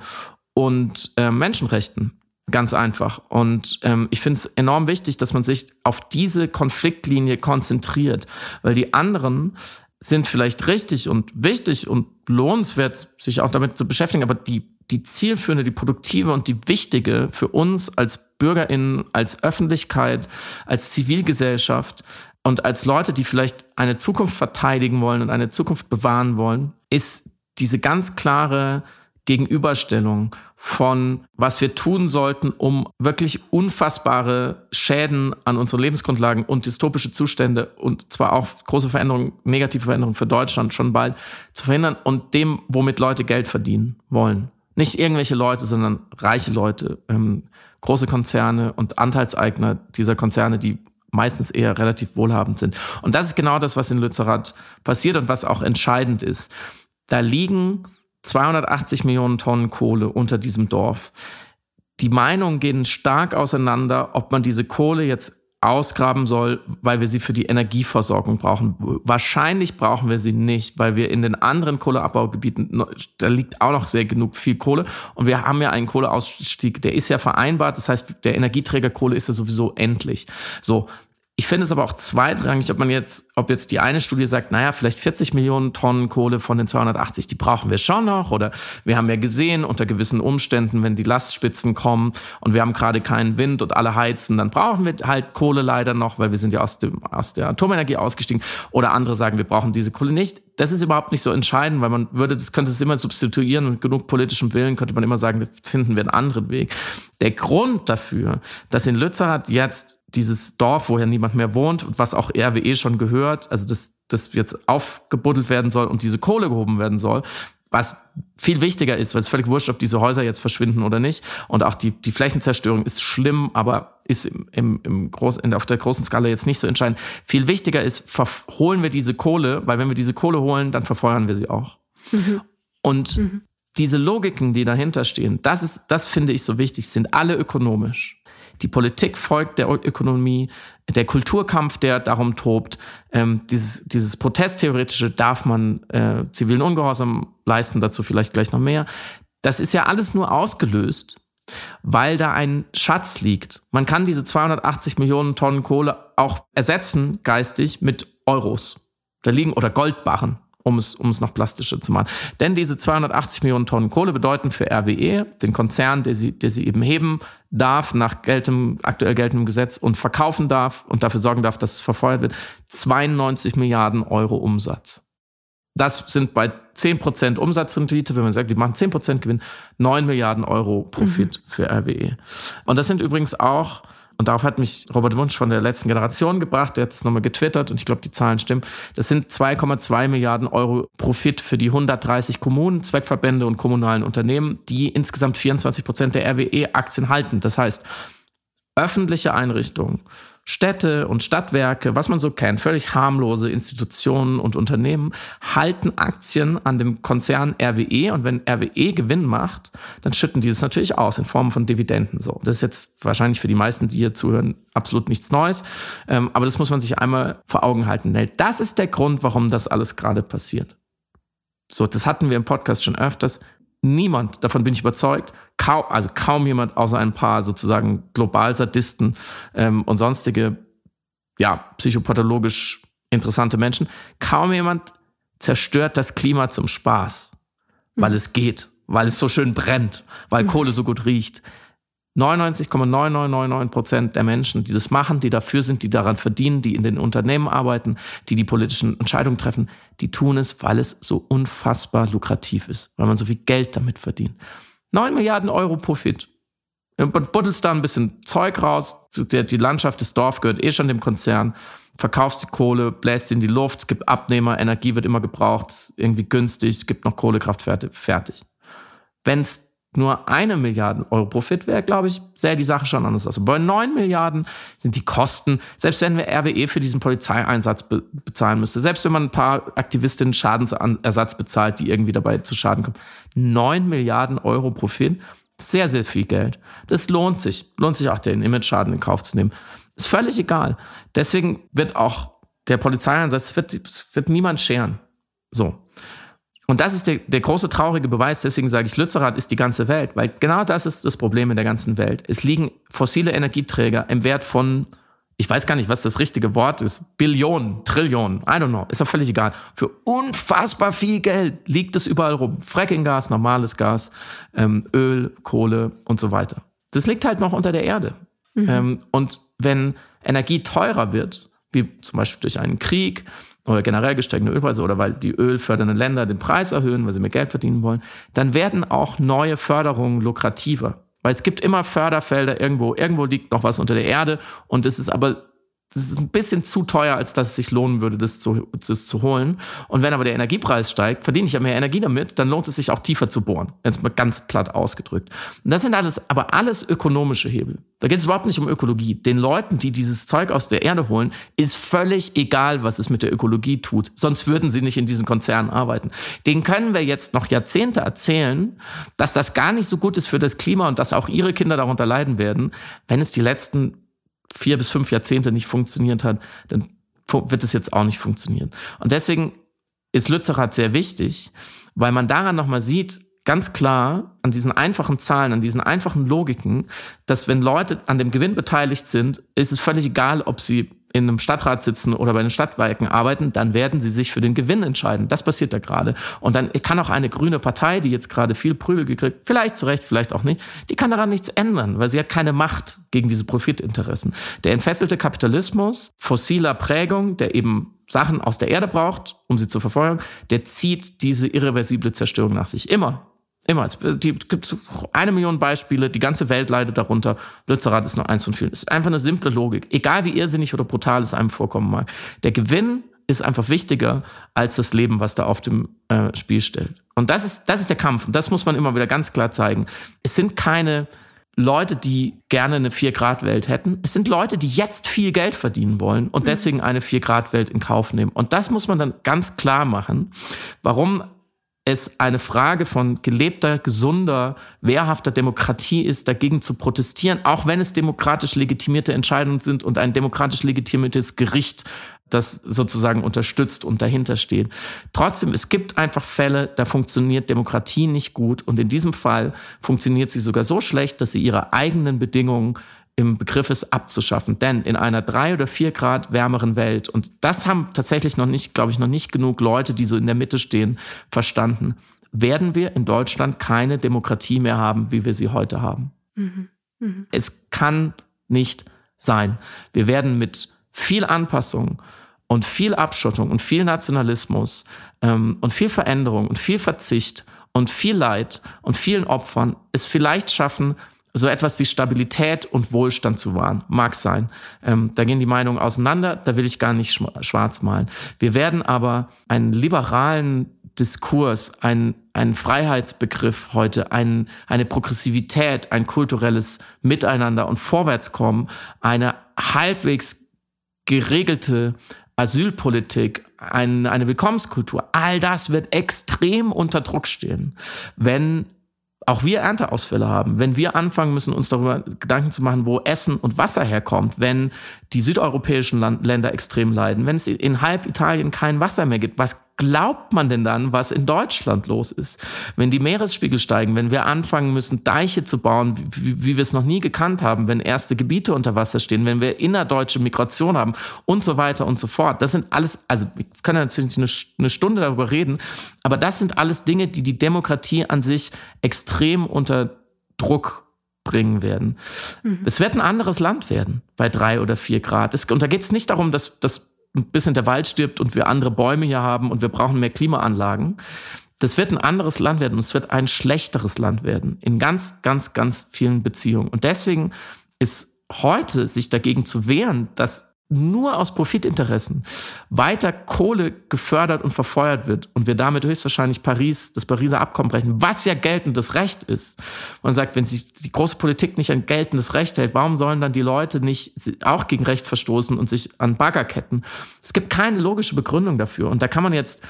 und äh, Menschenrechten. Ganz einfach. Und ähm, ich finde es enorm wichtig, dass man sich auf diese Konfliktlinie konzentriert, weil die anderen sind vielleicht richtig und wichtig und lohnenswert, sich auch damit zu beschäftigen, aber die, die zielführende, die produktive und die wichtige für uns als BürgerInnen, als Öffentlichkeit, als Zivilgesellschaft und als Leute, die vielleicht eine Zukunft verteidigen wollen und eine Zukunft bewahren wollen, ist diese ganz klare Gegenüberstellung von, was wir tun sollten, um wirklich unfassbare Schäden an unsere Lebensgrundlagen und dystopische Zustände und zwar auch große Veränderungen, negative Veränderungen für Deutschland schon bald zu verhindern und dem, womit Leute Geld verdienen wollen. Nicht irgendwelche Leute, sondern reiche Leute, ähm, große Konzerne und Anteilseigner dieser Konzerne, die meistens eher relativ wohlhabend sind. Und das ist genau das, was in Lützerath passiert und was auch entscheidend ist. Da liegen 280 Millionen Tonnen Kohle unter diesem Dorf. Die Meinungen gehen stark auseinander, ob man diese Kohle jetzt ausgraben soll, weil wir sie für die Energieversorgung brauchen. Wahrscheinlich brauchen wir sie nicht, weil wir in den anderen Kohleabbaugebieten, da liegt auch noch sehr genug viel Kohle. Und wir haben ja einen Kohleausstieg, der ist ja vereinbart. Das heißt, der Energieträger Kohle ist ja sowieso endlich. So. Ich finde es aber auch zweitrangig, ob man jetzt, ob jetzt die eine Studie sagt, naja, vielleicht 40 Millionen Tonnen Kohle von den 280, die brauchen wir schon noch. Oder wir haben ja gesehen, unter gewissen Umständen, wenn die Lastspitzen kommen und wir haben gerade keinen Wind und alle heizen, dann brauchen wir halt Kohle leider noch, weil wir sind ja aus, dem, aus der Atomenergie ausgestiegen. Oder andere sagen, wir brauchen diese Kohle nicht. Das ist überhaupt nicht so entscheidend, weil man würde, das könnte es immer substituieren und genug politischem Willen könnte man immer sagen, finden wir einen anderen Weg. Der Grund dafür, dass in Lützerath jetzt dieses Dorf, wo ja niemand mehr wohnt, was auch RWE schon gehört, also das, das jetzt aufgebuddelt werden soll und diese Kohle gehoben werden soll, was viel wichtiger ist, weil es völlig wurscht, ob diese Häuser jetzt verschwinden oder nicht. Und auch die, die Flächenzerstörung ist schlimm, aber ist im, im, im Groß, in, auf der großen Skala jetzt nicht so entscheidend. Viel wichtiger ist, holen wir diese Kohle, weil wenn wir diese Kohle holen, dann verfeuern wir sie auch. Mhm. Und mhm. diese Logiken, die dahinter stehen, das ist, das finde ich so wichtig, sind alle ökonomisch. Die Politik folgt der Ökonomie, der Kulturkampf, der darum tobt, ähm, dieses, dieses Protesttheoretische darf man äh, zivilen Ungehorsam leisten, dazu vielleicht gleich noch mehr. Das ist ja alles nur ausgelöst, weil da ein Schatz liegt. Man kann diese 280 Millionen Tonnen Kohle auch ersetzen, geistig, mit Euros. Da liegen, oder Goldbarren um es, um es noch plastischer zu machen. Denn diese 280 Millionen Tonnen Kohle bedeuten für RWE, den Konzern, der sie, der sie eben heben darf, nach geltem, aktuell geltendem Gesetz und verkaufen darf und dafür sorgen darf, dass es verfeuert wird, 92 Milliarden Euro Umsatz. Das sind bei 10% Umsatzrendite, wenn man sagt, die machen 10% Gewinn, 9 Milliarden Euro Profit mhm. für RWE. Und das sind übrigens auch und darauf hat mich Robert Wunsch von der letzten Generation gebracht. Der hat es nochmal getwittert und ich glaube, die Zahlen stimmen. Das sind 2,2 Milliarden Euro Profit für die 130 Kommunen, Zweckverbände und kommunalen Unternehmen, die insgesamt 24 Prozent der RWE-Aktien halten. Das heißt, öffentliche Einrichtungen Städte und Stadtwerke, was man so kennt, völlig harmlose Institutionen und Unternehmen, halten Aktien an dem Konzern RWE und wenn RWE Gewinn macht, dann schütten die das natürlich aus in Form von Dividenden. So, das ist jetzt wahrscheinlich für die meisten, die hier zuhören, absolut nichts Neues, ähm, aber das muss man sich einmal vor Augen halten. Das ist der Grund, warum das alles gerade passiert. So, das hatten wir im Podcast schon öfters niemand, davon bin ich überzeugt, kaum, also kaum jemand außer ein paar sozusagen Globalsadisten ähm, und sonstige, ja, psychopathologisch interessante Menschen, kaum jemand zerstört das Klima zum Spaß, weil mhm. es geht, weil es so schön brennt, weil mhm. Kohle so gut riecht. 99,9999 Prozent der Menschen, die das machen, die dafür sind, die daran verdienen, die in den Unternehmen arbeiten, die die politischen Entscheidungen treffen, die tun es, weil es so unfassbar lukrativ ist, weil man so viel Geld damit verdient. 9 Milliarden Euro Profit. Buddelst da ein bisschen Zeug raus, die Landschaft des Dorf gehört eh schon dem Konzern, verkaufst die Kohle, bläst sie in die Luft, es gibt Abnehmer, Energie wird immer gebraucht, irgendwie günstig, es gibt noch Kohlekraftwerke, fertig. Wenn es nur eine Milliarde Euro Profit wäre, glaube ich, sähe die Sache schon anders aus. Aber bei neun Milliarden sind die Kosten, selbst wenn wir RWE für diesen Polizeieinsatz be bezahlen müsste, selbst wenn man ein paar Aktivistinnen Schadensersatz bezahlt, die irgendwie dabei zu Schaden kommen, neun Milliarden Euro Profit, sehr, sehr viel Geld. Das lohnt sich. Lohnt sich auch, den Image-Schaden in Kauf zu nehmen. Ist völlig egal. Deswegen wird auch der Polizeieinsatz, wird, wird niemand scheren. So. Und das ist der, der große traurige Beweis, deswegen sage ich, Lützerath ist die ganze Welt, weil genau das ist das Problem in der ganzen Welt. Es liegen fossile Energieträger im Wert von, ich weiß gar nicht, was das richtige Wort ist, Billionen, Trillionen, I don't know, ist doch völlig egal. Für unfassbar viel Geld liegt es überall rum. Frackinggas, normales Gas, ähm, Öl, Kohle und so weiter. Das liegt halt noch unter der Erde. Mhm. Ähm, und wenn Energie teurer wird, wie zum Beispiel durch einen Krieg oder generell gesteigende Ölpreise oder weil die ölfördernden Länder den Preis erhöhen, weil sie mehr Geld verdienen wollen, dann werden auch neue Förderungen lukrativer. Weil es gibt immer Förderfelder irgendwo, irgendwo liegt noch was unter der Erde und es ist aber das ist ein bisschen zu teuer, als dass es sich lohnen würde, das zu, das zu holen. Und wenn aber der Energiepreis steigt, verdiene ich ja mehr Energie damit, dann lohnt es sich auch tiefer zu bohren. Jetzt mal ganz platt ausgedrückt. Und das sind alles, aber alles ökonomische Hebel. Da geht es überhaupt nicht um Ökologie. Den Leuten, die dieses Zeug aus der Erde holen, ist völlig egal, was es mit der Ökologie tut. Sonst würden sie nicht in diesen Konzernen arbeiten. Den können wir jetzt noch Jahrzehnte erzählen, dass das gar nicht so gut ist für das Klima und dass auch ihre Kinder darunter leiden werden, wenn es die letzten vier bis fünf Jahrzehnte nicht funktioniert hat, dann wird es jetzt auch nicht funktionieren. Und deswegen ist Lützerath sehr wichtig, weil man daran nochmal sieht, ganz klar an diesen einfachen Zahlen, an diesen einfachen Logiken, dass wenn Leute an dem Gewinn beteiligt sind, ist es völlig egal, ob sie in einem Stadtrat sitzen oder bei den Stadtwerken arbeiten, dann werden sie sich für den Gewinn entscheiden. Das passiert da gerade. Und dann kann auch eine grüne Partei, die jetzt gerade viel Prügel gekriegt, vielleicht zu Recht, vielleicht auch nicht, die kann daran nichts ändern, weil sie hat keine Macht gegen diese Profitinteressen. Der entfesselte Kapitalismus, fossiler Prägung, der eben Sachen aus der Erde braucht, um sie zu verfolgen, der zieht diese irreversible Zerstörung nach sich. Immer. Immer. Es gibt eine Million Beispiele, die ganze Welt leidet darunter. Lützerath ist nur eins von vielen. Es ist einfach eine simple Logik. Egal wie irrsinnig oder brutal es einem vorkommen mag. Der Gewinn ist einfach wichtiger als das Leben, was da auf dem äh, Spiel stellt. Und das ist, das ist der Kampf. Und das muss man immer wieder ganz klar zeigen. Es sind keine Leute, die gerne eine Vier-Grad-Welt hätten. Es sind Leute, die jetzt viel Geld verdienen wollen und mhm. deswegen eine Vier-Grad-Welt in Kauf nehmen. Und das muss man dann ganz klar machen, warum es eine Frage von gelebter, gesunder, wehrhafter Demokratie ist, dagegen zu protestieren, auch wenn es demokratisch legitimierte Entscheidungen sind und ein demokratisch legitimiertes Gericht das sozusagen unterstützt und dahinter steht. Trotzdem, es gibt einfach Fälle, da funktioniert Demokratie nicht gut und in diesem Fall funktioniert sie sogar so schlecht, dass sie ihre eigenen Bedingungen im Begriff ist, abzuschaffen. Denn in einer drei oder vier Grad wärmeren Welt, und das haben tatsächlich noch nicht, glaube ich, noch nicht genug Leute, die so in der Mitte stehen, verstanden, werden wir in Deutschland keine Demokratie mehr haben, wie wir sie heute haben. Mhm. Mhm. Es kann nicht sein. Wir werden mit viel Anpassung und viel Abschottung und viel Nationalismus ähm, und viel Veränderung und viel Verzicht und viel Leid und vielen Opfern es vielleicht schaffen, so etwas wie Stabilität und Wohlstand zu wahren. Mag sein. Ähm, da gehen die Meinungen auseinander, da will ich gar nicht schwarz malen. Wir werden aber einen liberalen Diskurs, einen, einen Freiheitsbegriff heute, ein, eine Progressivität, ein kulturelles Miteinander und Vorwärtskommen, eine halbwegs geregelte Asylpolitik, ein, eine Willkommenskultur, all das wird extrem unter Druck stehen, wenn auch wir Ernteausfälle haben, wenn wir anfangen müssen, uns darüber Gedanken zu machen, wo Essen und Wasser herkommt, wenn die südeuropäischen Land Länder extrem leiden, wenn es in halb Italien kein Wasser mehr gibt, was glaubt man denn dann, was in Deutschland los ist? Wenn die Meeresspiegel steigen, wenn wir anfangen müssen, Deiche zu bauen, wie, wie wir es noch nie gekannt haben, wenn erste Gebiete unter Wasser stehen, wenn wir innerdeutsche Migration haben und so weiter und so fort. Das sind alles, also wir können natürlich eine, eine Stunde darüber reden, aber das sind alles Dinge, die die Demokratie an sich extrem unter Druck bringen werden. Mhm. Es wird ein anderes Land werden bei drei oder vier Grad. Es, und da geht es nicht darum, dass, dass ein bisschen der Wald stirbt und wir andere Bäume hier haben und wir brauchen mehr Klimaanlagen. Das wird ein anderes Land werden und es wird ein schlechteres Land werden in ganz, ganz, ganz vielen Beziehungen. Und deswegen ist heute sich dagegen zu wehren, dass nur aus Profitinteressen weiter Kohle gefördert und verfeuert wird und wir damit höchstwahrscheinlich Paris, das Pariser Abkommen brechen, was ja geltendes Recht ist. Man sagt, wenn sich die große Politik nicht an geltendes Recht hält, warum sollen dann die Leute nicht auch gegen Recht verstoßen und sich an Bagger ketten? Es gibt keine logische Begründung dafür. Und da kann man jetzt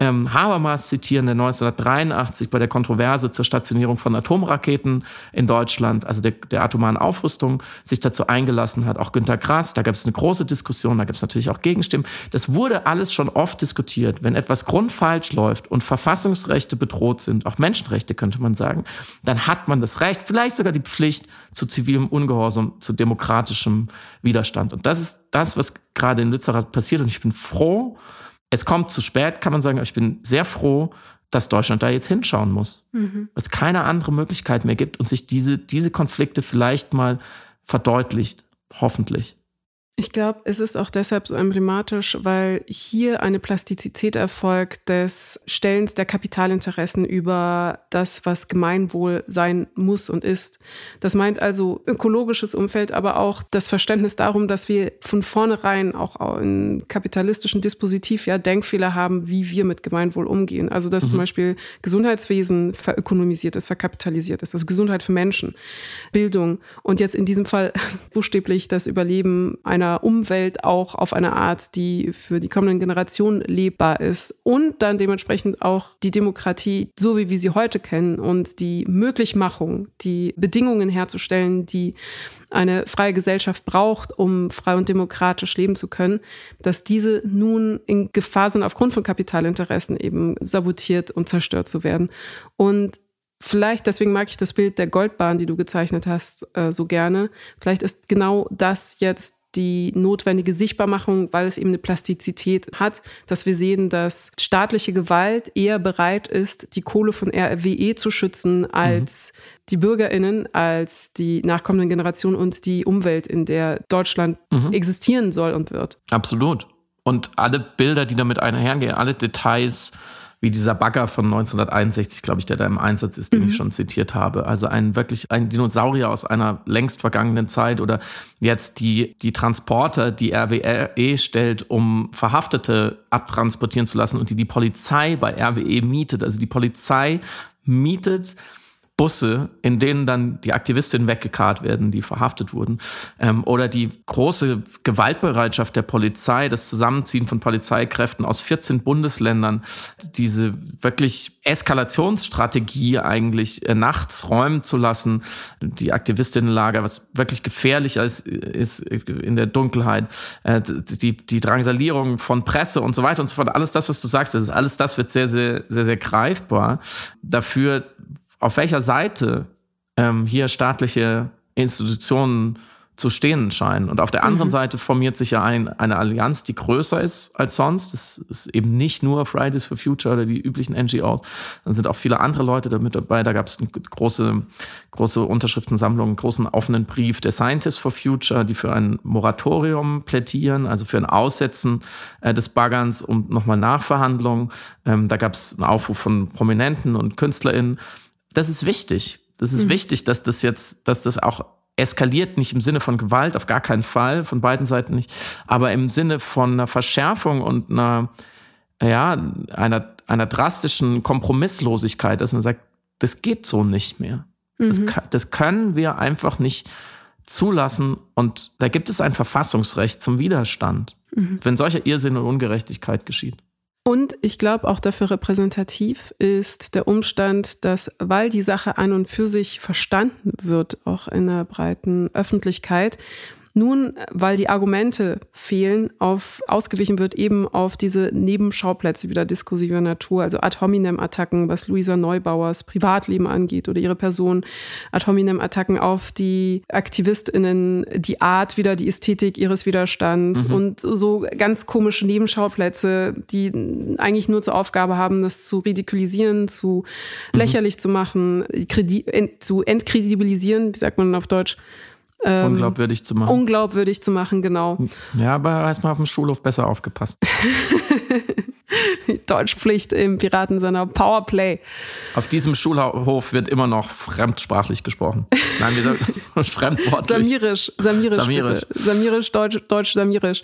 ähm, Habermas zitieren, der 1983 bei der Kontroverse zur Stationierung von Atomraketen in Deutschland, also der, der atomaren Aufrüstung, sich dazu eingelassen hat. Auch Günter Grass, da gab es eine große Diskussion, da gab es natürlich auch Gegenstimmen. Das wurde alles schon oft diskutiert. Wenn etwas grundfalsch läuft und Verfassungsrechte bedroht sind, auch Menschenrechte könnte man sagen, dann hat man das Recht, vielleicht sogar die Pflicht zu zivilem Ungehorsam, zu demokratischem Widerstand. Und das ist das, was gerade in Lützerath passiert. Und ich bin froh, es kommt zu spät, kann man sagen, aber ich bin sehr froh, dass Deutschland da jetzt hinschauen muss. Mhm. Dass es keine andere Möglichkeit mehr gibt und sich diese, diese Konflikte vielleicht mal verdeutlicht, hoffentlich. Ich glaube, es ist auch deshalb so emblematisch, weil hier eine Plastizität erfolgt des Stellens der Kapitalinteressen über das, was Gemeinwohl sein muss und ist. Das meint also ökologisches Umfeld, aber auch das Verständnis darum, dass wir von vornherein auch in kapitalistischen Dispositiv ja Denkfehler haben, wie wir mit Gemeinwohl umgehen. Also dass mhm. zum Beispiel Gesundheitswesen verökonomisiert ist, verkapitalisiert ist, also Gesundheit für Menschen, Bildung und jetzt in diesem Fall buchstäblich das Überleben einer einer Umwelt auch auf eine Art, die für die kommenden Generationen lebbar ist und dann dementsprechend auch die Demokratie, so wie wir sie heute kennen und die Möglichmachung, die Bedingungen herzustellen, die eine freie Gesellschaft braucht, um frei und demokratisch leben zu können, dass diese nun in Gefahr sind, aufgrund von Kapitalinteressen eben sabotiert und zerstört zu werden. Und vielleicht, deswegen mag ich das Bild der Goldbahn, die du gezeichnet hast, äh, so gerne. Vielleicht ist genau das jetzt die notwendige Sichtbarmachung, weil es eben eine Plastizität hat, dass wir sehen, dass staatliche Gewalt eher bereit ist, die Kohle von RWE zu schützen, als mhm. die BürgerInnen, als die nachkommenden Generationen und die Umwelt, in der Deutschland mhm. existieren soll und wird. Absolut. Und alle Bilder, die damit einhergehen, alle Details, wie dieser Bagger von 1961, glaube ich, der da im Einsatz ist, den mhm. ich schon zitiert habe. Also ein wirklich ein Dinosaurier aus einer längst vergangenen Zeit oder jetzt die, die Transporter, die RWE stellt, um Verhaftete abtransportieren zu lassen und die die Polizei bei RWE mietet. Also die Polizei mietet Busse, in denen dann die Aktivistinnen weggekarrt werden, die verhaftet wurden. Ähm, oder die große Gewaltbereitschaft der Polizei, das Zusammenziehen von Polizeikräften aus 14 Bundesländern, diese wirklich Eskalationsstrategie eigentlich äh, nachts räumen zu lassen, die Aktivistinnenlager, was wirklich gefährlich ist, ist in der Dunkelheit, äh, die, die Drangsalierung von Presse und so weiter und so fort. Alles das, was du sagst, das ist alles das wird sehr, sehr, sehr, sehr greifbar. Dafür auf welcher Seite ähm, hier staatliche Institutionen zu stehen scheinen. Und auf der anderen mhm. Seite formiert sich ja ein, eine Allianz, die größer ist als sonst. Das ist eben nicht nur Fridays for Future oder die üblichen NGOs. Dann sind auch viele andere Leute damit dabei. Da gab es eine große, große Unterschriftensammlung, einen großen offenen Brief der Scientists for Future, die für ein Moratorium plädieren, also für ein Aussetzen äh, des Baggerns und nochmal Nachverhandlungen. Ähm, da gab es einen Aufruf von Prominenten und KünstlerInnen das ist wichtig. Das ist mhm. wichtig, dass das jetzt, dass das auch eskaliert, nicht im Sinne von Gewalt, auf gar keinen Fall, von beiden Seiten nicht, aber im Sinne von einer Verschärfung und einer, ja, einer, einer drastischen Kompromisslosigkeit, dass man sagt, das geht so nicht mehr. Mhm. Das, das können wir einfach nicht zulassen und da gibt es ein Verfassungsrecht zum Widerstand, mhm. wenn solcher Irrsinn und Ungerechtigkeit geschieht. Und ich glaube auch dafür repräsentativ ist der Umstand, dass weil die Sache an und für sich verstanden wird, auch in der breiten Öffentlichkeit, nun, weil die Argumente fehlen, auf, ausgewichen wird eben auf diese Nebenschauplätze wieder diskursiver Natur, also Ad hominem-Attacken, was Luisa Neubauers Privatleben angeht oder ihre Person, Ad hominem-Attacken auf die AktivistInnen, die Art wieder, die Ästhetik ihres Widerstands mhm. und so ganz komische Nebenschauplätze, die eigentlich nur zur Aufgabe haben, das zu ridikulisieren, zu mhm. lächerlich zu machen, zu entkredibilisieren, wie sagt man auf Deutsch? Ähm, unglaubwürdig zu machen. Unglaubwürdig zu machen, genau. Ja, aber erstmal auf dem Schulhof besser aufgepasst. Deutschpflicht im Piratensender Powerplay. Auf diesem Schulhof wird immer noch fremdsprachlich gesprochen. Nein, wir sagen fremdwortlich. Samirisch, Samirisch, Samirisch. Bitte. Samirisch, Deutsch, Deutsch, Samirisch.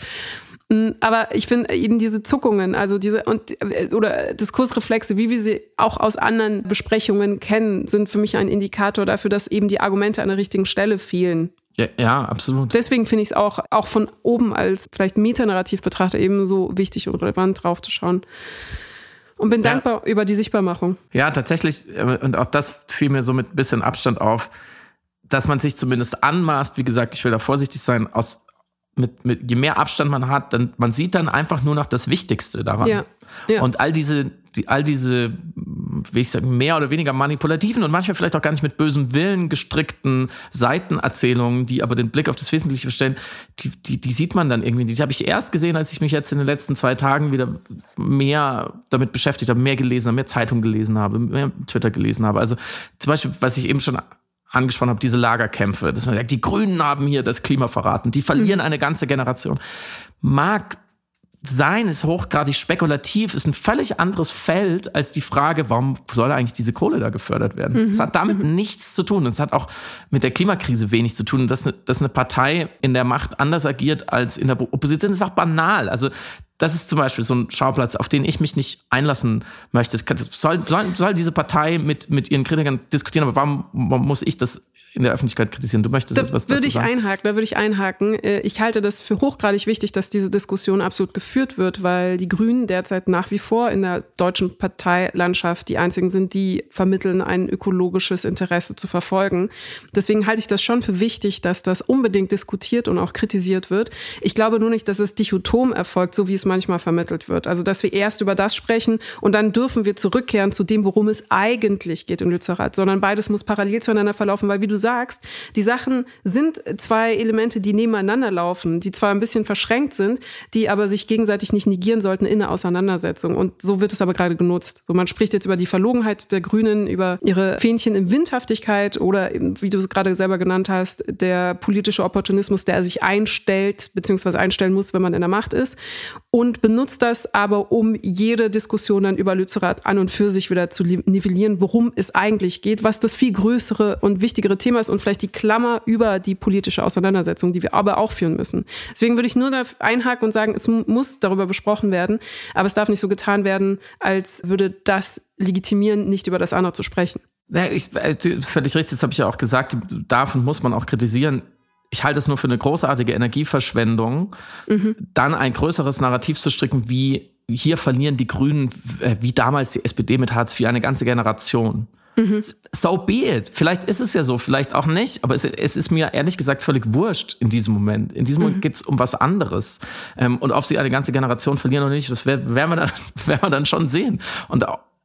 Mm, aber ich finde eben diese Zuckungen, also diese und äh, oder Diskursreflexe, wie wir sie auch aus anderen Besprechungen kennen, sind für mich ein Indikator dafür, dass eben die Argumente an der richtigen Stelle fehlen. Ja, ja absolut. Deswegen finde ich es auch, auch von oben als vielleicht Metanarrativ betrachtet eben so wichtig und relevant draufzuschauen. Und bin ja. dankbar über die Sichtbarmachung. Ja, tatsächlich, und auch das fiel mir so mit ein bisschen Abstand auf, dass man sich zumindest anmaßt, wie gesagt, ich will da vorsichtig sein, aus, mit, mit, je mehr Abstand man hat, dann man sieht dann einfach nur noch das Wichtigste daran. Ja, ja. Und all diese, die, all diese, wie ich sagen, mehr oder weniger manipulativen und manchmal vielleicht auch gar nicht mit bösem Willen gestrickten Seitenerzählungen, die aber den Blick auf das Wesentliche verstellen, die, die, die sieht man dann irgendwie. Die habe ich erst gesehen, als ich mich jetzt in den letzten zwei Tagen wieder mehr damit beschäftigt habe, mehr gelesen habe, mehr Zeitung gelesen habe, mehr Twitter gelesen habe. Also zum Beispiel, was ich eben schon angesprochen habe, diese Lagerkämpfe, dass man sagt, die Grünen haben hier das Klima verraten, die verlieren mhm. eine ganze Generation. Mag sein, ist hochgradig spekulativ, ist ein völlig anderes Feld als die Frage, warum soll eigentlich diese Kohle da gefördert werden? Mhm. Es hat damit mhm. nichts zu tun. Es hat auch mit der Klimakrise wenig zu tun. Dass, dass eine Partei in der Macht anders agiert als in der Opposition, ist auch banal. Also das ist zum Beispiel so ein Schauplatz, auf den ich mich nicht einlassen möchte. Soll, soll, soll diese Partei mit, mit ihren Kritikern diskutieren, aber warum muss ich das in der Öffentlichkeit kritisieren. Du möchtest da etwas würde dazu sagen? ich einhaken, da würde ich einhaken. Äh, ich halte das für hochgradig wichtig, dass diese Diskussion absolut geführt wird, weil die Grünen derzeit nach wie vor in der deutschen Parteilandschaft die einzigen sind, die vermitteln, ein ökologisches Interesse zu verfolgen. Deswegen halte ich das schon für wichtig, dass das unbedingt diskutiert und auch kritisiert wird. Ich glaube nur nicht, dass es dichotom erfolgt, so wie es manchmal vermittelt wird. Also, dass wir erst über das sprechen und dann dürfen wir zurückkehren zu dem, worum es eigentlich geht in Lützerath, sondern beides muss parallel zueinander verlaufen, weil wie du sagst, die Sachen sind zwei Elemente, die nebeneinander laufen, die zwar ein bisschen verschränkt sind, die aber sich gegenseitig nicht negieren sollten in der Auseinandersetzung. Und so wird es aber gerade genutzt. So, man spricht jetzt über die Verlogenheit der Grünen, über ihre Fähnchen in Windhaftigkeit oder, wie du es gerade selber genannt hast, der politische Opportunismus, der sich einstellt, beziehungsweise einstellen muss, wenn man in der Macht ist. Und benutzt das aber, um jede Diskussion dann über Lützerath an und für sich wieder zu nivellieren, worum es eigentlich geht, was das viel größere und wichtigere Thema ist und vielleicht die Klammer über die politische Auseinandersetzung, die wir aber auch führen müssen. Deswegen würde ich nur da einhaken und sagen, es muss darüber besprochen werden, aber es darf nicht so getan werden, als würde das legitimieren, nicht über das andere zu sprechen. Ja, ich, äh, völlig richtig, das habe ich ja auch gesagt, darf und muss man auch kritisieren ich halte es nur für eine großartige Energieverschwendung, mhm. dann ein größeres Narrativ zu stricken, wie hier verlieren die Grünen, äh, wie damals die SPD mit Hartz IV, eine ganze Generation. Mhm. So be it. Vielleicht ist es ja so, vielleicht auch nicht, aber es, es ist mir ehrlich gesagt völlig wurscht in diesem Moment. In diesem mhm. Moment geht es um was anderes. Ähm, und ob sie eine ganze Generation verlieren oder nicht, das werden wir dann, werden wir dann schon sehen. Und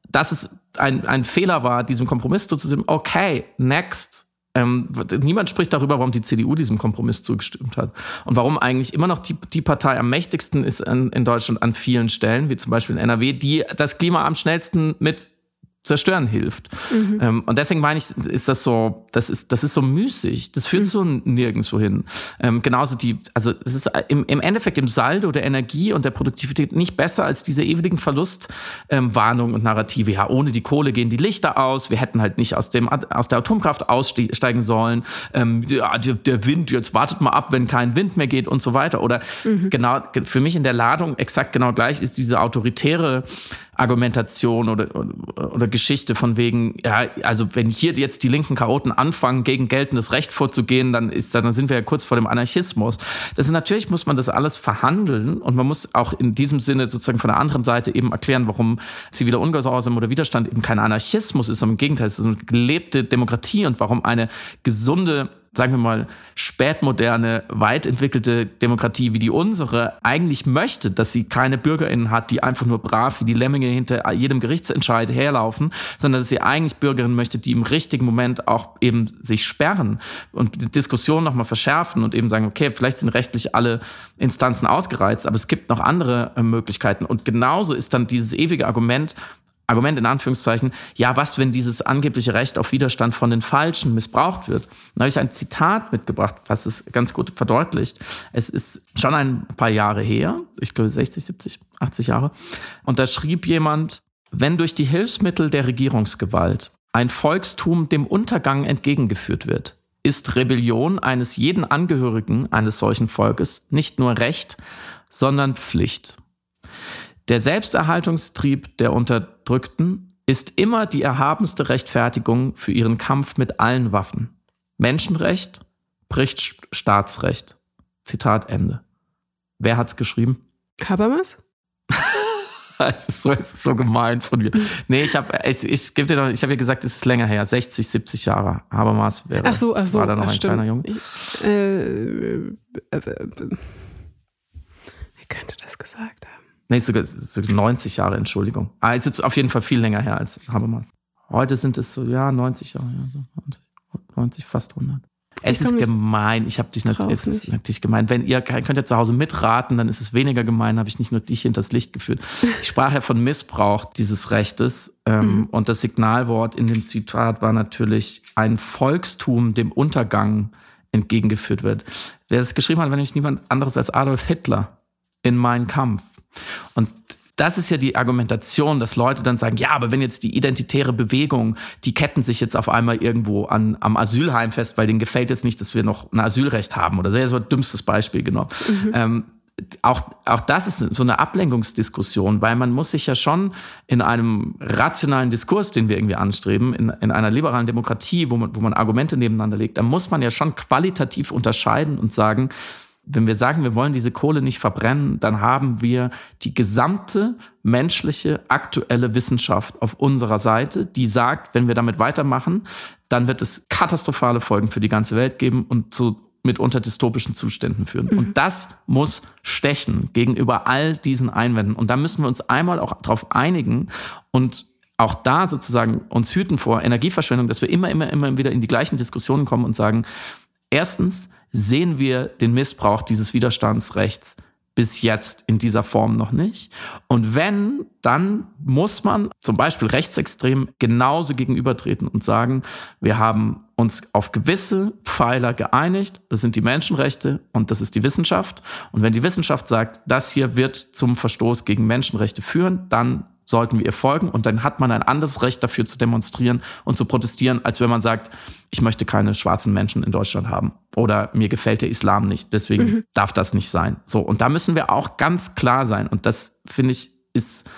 dass es ein, ein Fehler war, diesem Kompromiss zuzustimmen, okay, next ähm, niemand spricht darüber, warum die CDU diesem Kompromiss zugestimmt hat. Und warum eigentlich immer noch die, die Partei am mächtigsten ist in, in Deutschland an vielen Stellen, wie zum Beispiel in NRW, die das Klima am schnellsten mit zerstören hilft. Mhm. Ähm, und deswegen meine ich, ist das so, das ist, das ist so müßig. Das führt mhm. so nirgendwo hin. Ähm, genauso die, also es ist im, im Endeffekt im Saldo der Energie und der Produktivität nicht besser als diese ewigen Verlustwarnungen ähm, und Narrative. Ja, ohne die Kohle gehen die Lichter aus. Wir hätten halt nicht aus dem, aus der Atomkraft aussteigen sollen. Ähm, ja, der, der Wind, jetzt wartet mal ab, wenn kein Wind mehr geht und so weiter. Oder mhm. genau, für mich in der Ladung exakt genau gleich ist diese autoritäre Argumentation oder, oder, oder Geschichte von wegen, ja, also wenn hier jetzt die linken Chaoten anfangen, gegen geltendes Recht vorzugehen, dann ist dann sind wir ja kurz vor dem Anarchismus. Das ist natürlich muss man das alles verhandeln und man muss auch in diesem Sinne sozusagen von der anderen Seite eben erklären, warum ziviler Ungehorsam oder Widerstand eben kein Anarchismus ist, sondern im Gegenteil, es ist eine gelebte Demokratie und warum eine gesunde sagen wir mal, spätmoderne, weit entwickelte Demokratie wie die unsere eigentlich möchte, dass sie keine BürgerInnen hat, die einfach nur brav wie die Lemminge hinter jedem Gerichtsentscheid herlaufen, sondern dass sie eigentlich BürgerInnen möchte, die im richtigen Moment auch eben sich sperren und die Diskussion nochmal verschärfen und eben sagen, okay, vielleicht sind rechtlich alle Instanzen ausgereizt, aber es gibt noch andere äh, Möglichkeiten. Und genauso ist dann dieses ewige Argument, Argument in Anführungszeichen, ja, was, wenn dieses angebliche Recht auf Widerstand von den Falschen missbraucht wird? Da habe ich ein Zitat mitgebracht, was es ganz gut verdeutlicht. Es ist schon ein paar Jahre her, ich glaube 60, 70, 80 Jahre, und da schrieb jemand, wenn durch die Hilfsmittel der Regierungsgewalt ein Volkstum dem Untergang entgegengeführt wird, ist Rebellion eines jeden Angehörigen eines solchen Volkes nicht nur Recht, sondern Pflicht. Der Selbsterhaltungstrieb der Unterdrückten ist immer die erhabenste Rechtfertigung für ihren Kampf mit allen Waffen. Menschenrecht bricht Staatsrecht. Zitat Ende. Wer hat's geschrieben? Habermas? es, ist so, es ist so gemein von mir. Nee, ich habe ich, ich gebe dir noch, ich habe ja gesagt, es ist länger her, 60, 70 Jahre. Habermas wäre, ach so, ach so, war da noch ein stimmt. kleiner Junge. Ich, äh, äh, äh, wie könnte das gesagt? Nee, sogar, sogar 90 Jahre, Entschuldigung. Ah, ist auf jeden Fall viel länger her als Habermas. Heute sind es so, ja, 90 Jahre, ja, 90, 90 fast 100. Es ist gemein. Ich habe dich drauf es ist natürlich gemein. Wenn ihr könnt ihr zu Hause mitraten, dann ist es weniger gemein. Habe ich nicht nur dich hinters Licht geführt. Ich sprach ja von Missbrauch dieses Rechtes ähm, Mhm. und das Signalwort in dem Zitat war natürlich ein Volkstum dem Untergang entgegengeführt wird. Wer das geschrieben hat, war nämlich niemand anderes als Adolf Hitler in Mein Kampf. Und das ist ja die Argumentation, dass Leute dann sagen, ja, aber wenn jetzt die identitäre Bewegung, die ketten sich jetzt auf einmal irgendwo an, am Asylheim fest, weil denen gefällt jetzt nicht, dass wir noch ein Asylrecht haben oder sehr so ein dümmstes Beispiel genommen. Ähm, auch, auch das ist so eine Ablenkungsdiskussion, weil man muss sich ja schon in einem rationalen Diskurs, den wir irgendwie anstreben, in, in einer liberalen Demokratie, wo man, wo man Argumente nebeneinander legt, da muss man ja schon qualitativ unterscheiden und sagen, wenn wir sagen, wir wollen diese Kohle nicht verbrennen, dann haben wir die gesamte menschliche aktuelle Wissenschaft auf unserer Seite, die sagt, wenn wir damit weitermachen, dann wird es katastrophale Folgen für die ganze Welt geben und zu mitunter dystopischen Zuständen führen. Und das muss stechen gegenüber all diesen Einwänden. Und da müssen wir uns einmal auch darauf einigen und auch da sozusagen uns hüten vor Energieverschwendung, dass wir immer, immer, immer wieder in die gleichen Diskussionen kommen und sagen, erstens sehen wir den Missbrauch dieses Widerstandsrechts bis jetzt in dieser Form noch nicht. Und wenn, dann muss man zum Beispiel rechtsextrem genauso gegenübertreten und sagen, wir haben uns auf gewisse Pfeiler geeinigt. Das sind die Menschenrechte und das ist die Wissenschaft. Und wenn die Wissenschaft sagt, das hier wird zum Verstoß gegen Menschenrechte führen, dann sollten wir ihr folgen. Und dann hat man ein anderes Recht dafür zu demonstrieren und zu protestieren, als wenn man sagt, ich möchte keine schwarzen Menschen in Deutschland haben. Oder mir gefällt der Islam nicht, deswegen darf das nicht sein. So und da müssen wir auch ganz klar sein. Und das finde ich ist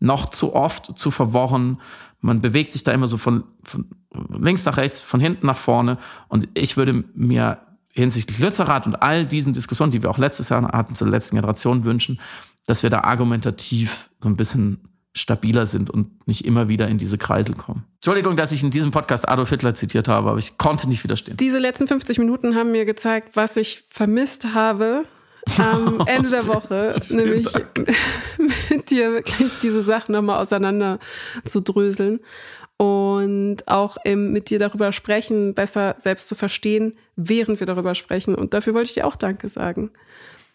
noch zu oft zu verworren. Man bewegt sich da immer so von, von links nach rechts, von hinten nach vorne. Und ich würde mir hinsichtlich Lützerath und all diesen Diskussionen, die wir auch letztes Jahr hatten zur letzten Generation wünschen, dass wir da argumentativ so ein bisschen stabiler sind und nicht immer wieder in diese Kreisel kommen. Entschuldigung, dass ich in diesem Podcast Adolf Hitler zitiert habe, aber ich konnte nicht widerstehen. Diese letzten 50 Minuten haben mir gezeigt, was ich vermisst habe am Ende der Woche, nämlich mit dir wirklich diese Sachen nochmal auseinander zu dröseln und auch ähm, mit dir darüber sprechen, besser selbst zu verstehen, während wir darüber sprechen. Und dafür wollte ich dir auch Danke sagen.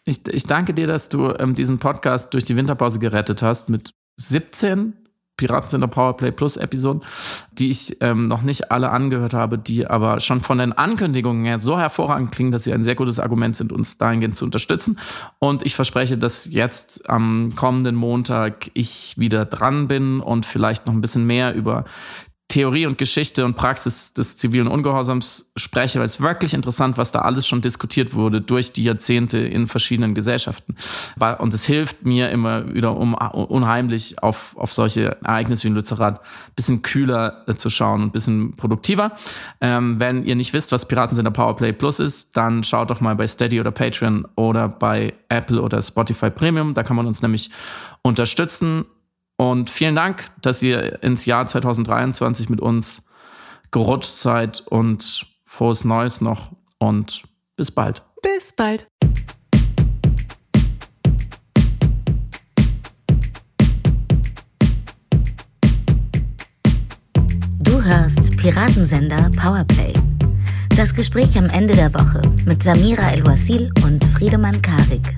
Ich, ich danke dir, dass du ähm, diesen Podcast durch die Winterpause gerettet hast mit 17 Piraten sind der Powerplay Plus Episoden, die ich ähm, noch nicht alle angehört habe, die aber schon von den Ankündigungen her so hervorragend klingen, dass sie ein sehr gutes Argument sind, uns dahingehend zu unterstützen. Und ich verspreche, dass jetzt am kommenden Montag ich wieder dran bin und vielleicht noch ein bisschen mehr über Theorie und Geschichte und Praxis des zivilen Ungehorsams spreche, weil es wirklich interessant, was da alles schon diskutiert wurde durch die Jahrzehnte in verschiedenen Gesellschaften. Und es hilft mir immer wieder um unheimlich auf, auf solche Ereignisse wie in Lützerath ein bisschen kühler äh, zu schauen und ein bisschen produktiver. Ähm, wenn ihr nicht wisst, was Piratensender Powerplay Plus ist, dann schaut doch mal bei Steady oder Patreon oder bei Apple oder Spotify Premium. Da kann man uns nämlich unterstützen. Und vielen Dank, dass ihr ins Jahr 2023 mit uns gerutscht seid und frohes Neues noch und bis bald. Bis bald. Du hörst Piratensender Powerplay. Das Gespräch am Ende der Woche mit Samira El-Wasil und Friedemann Karik.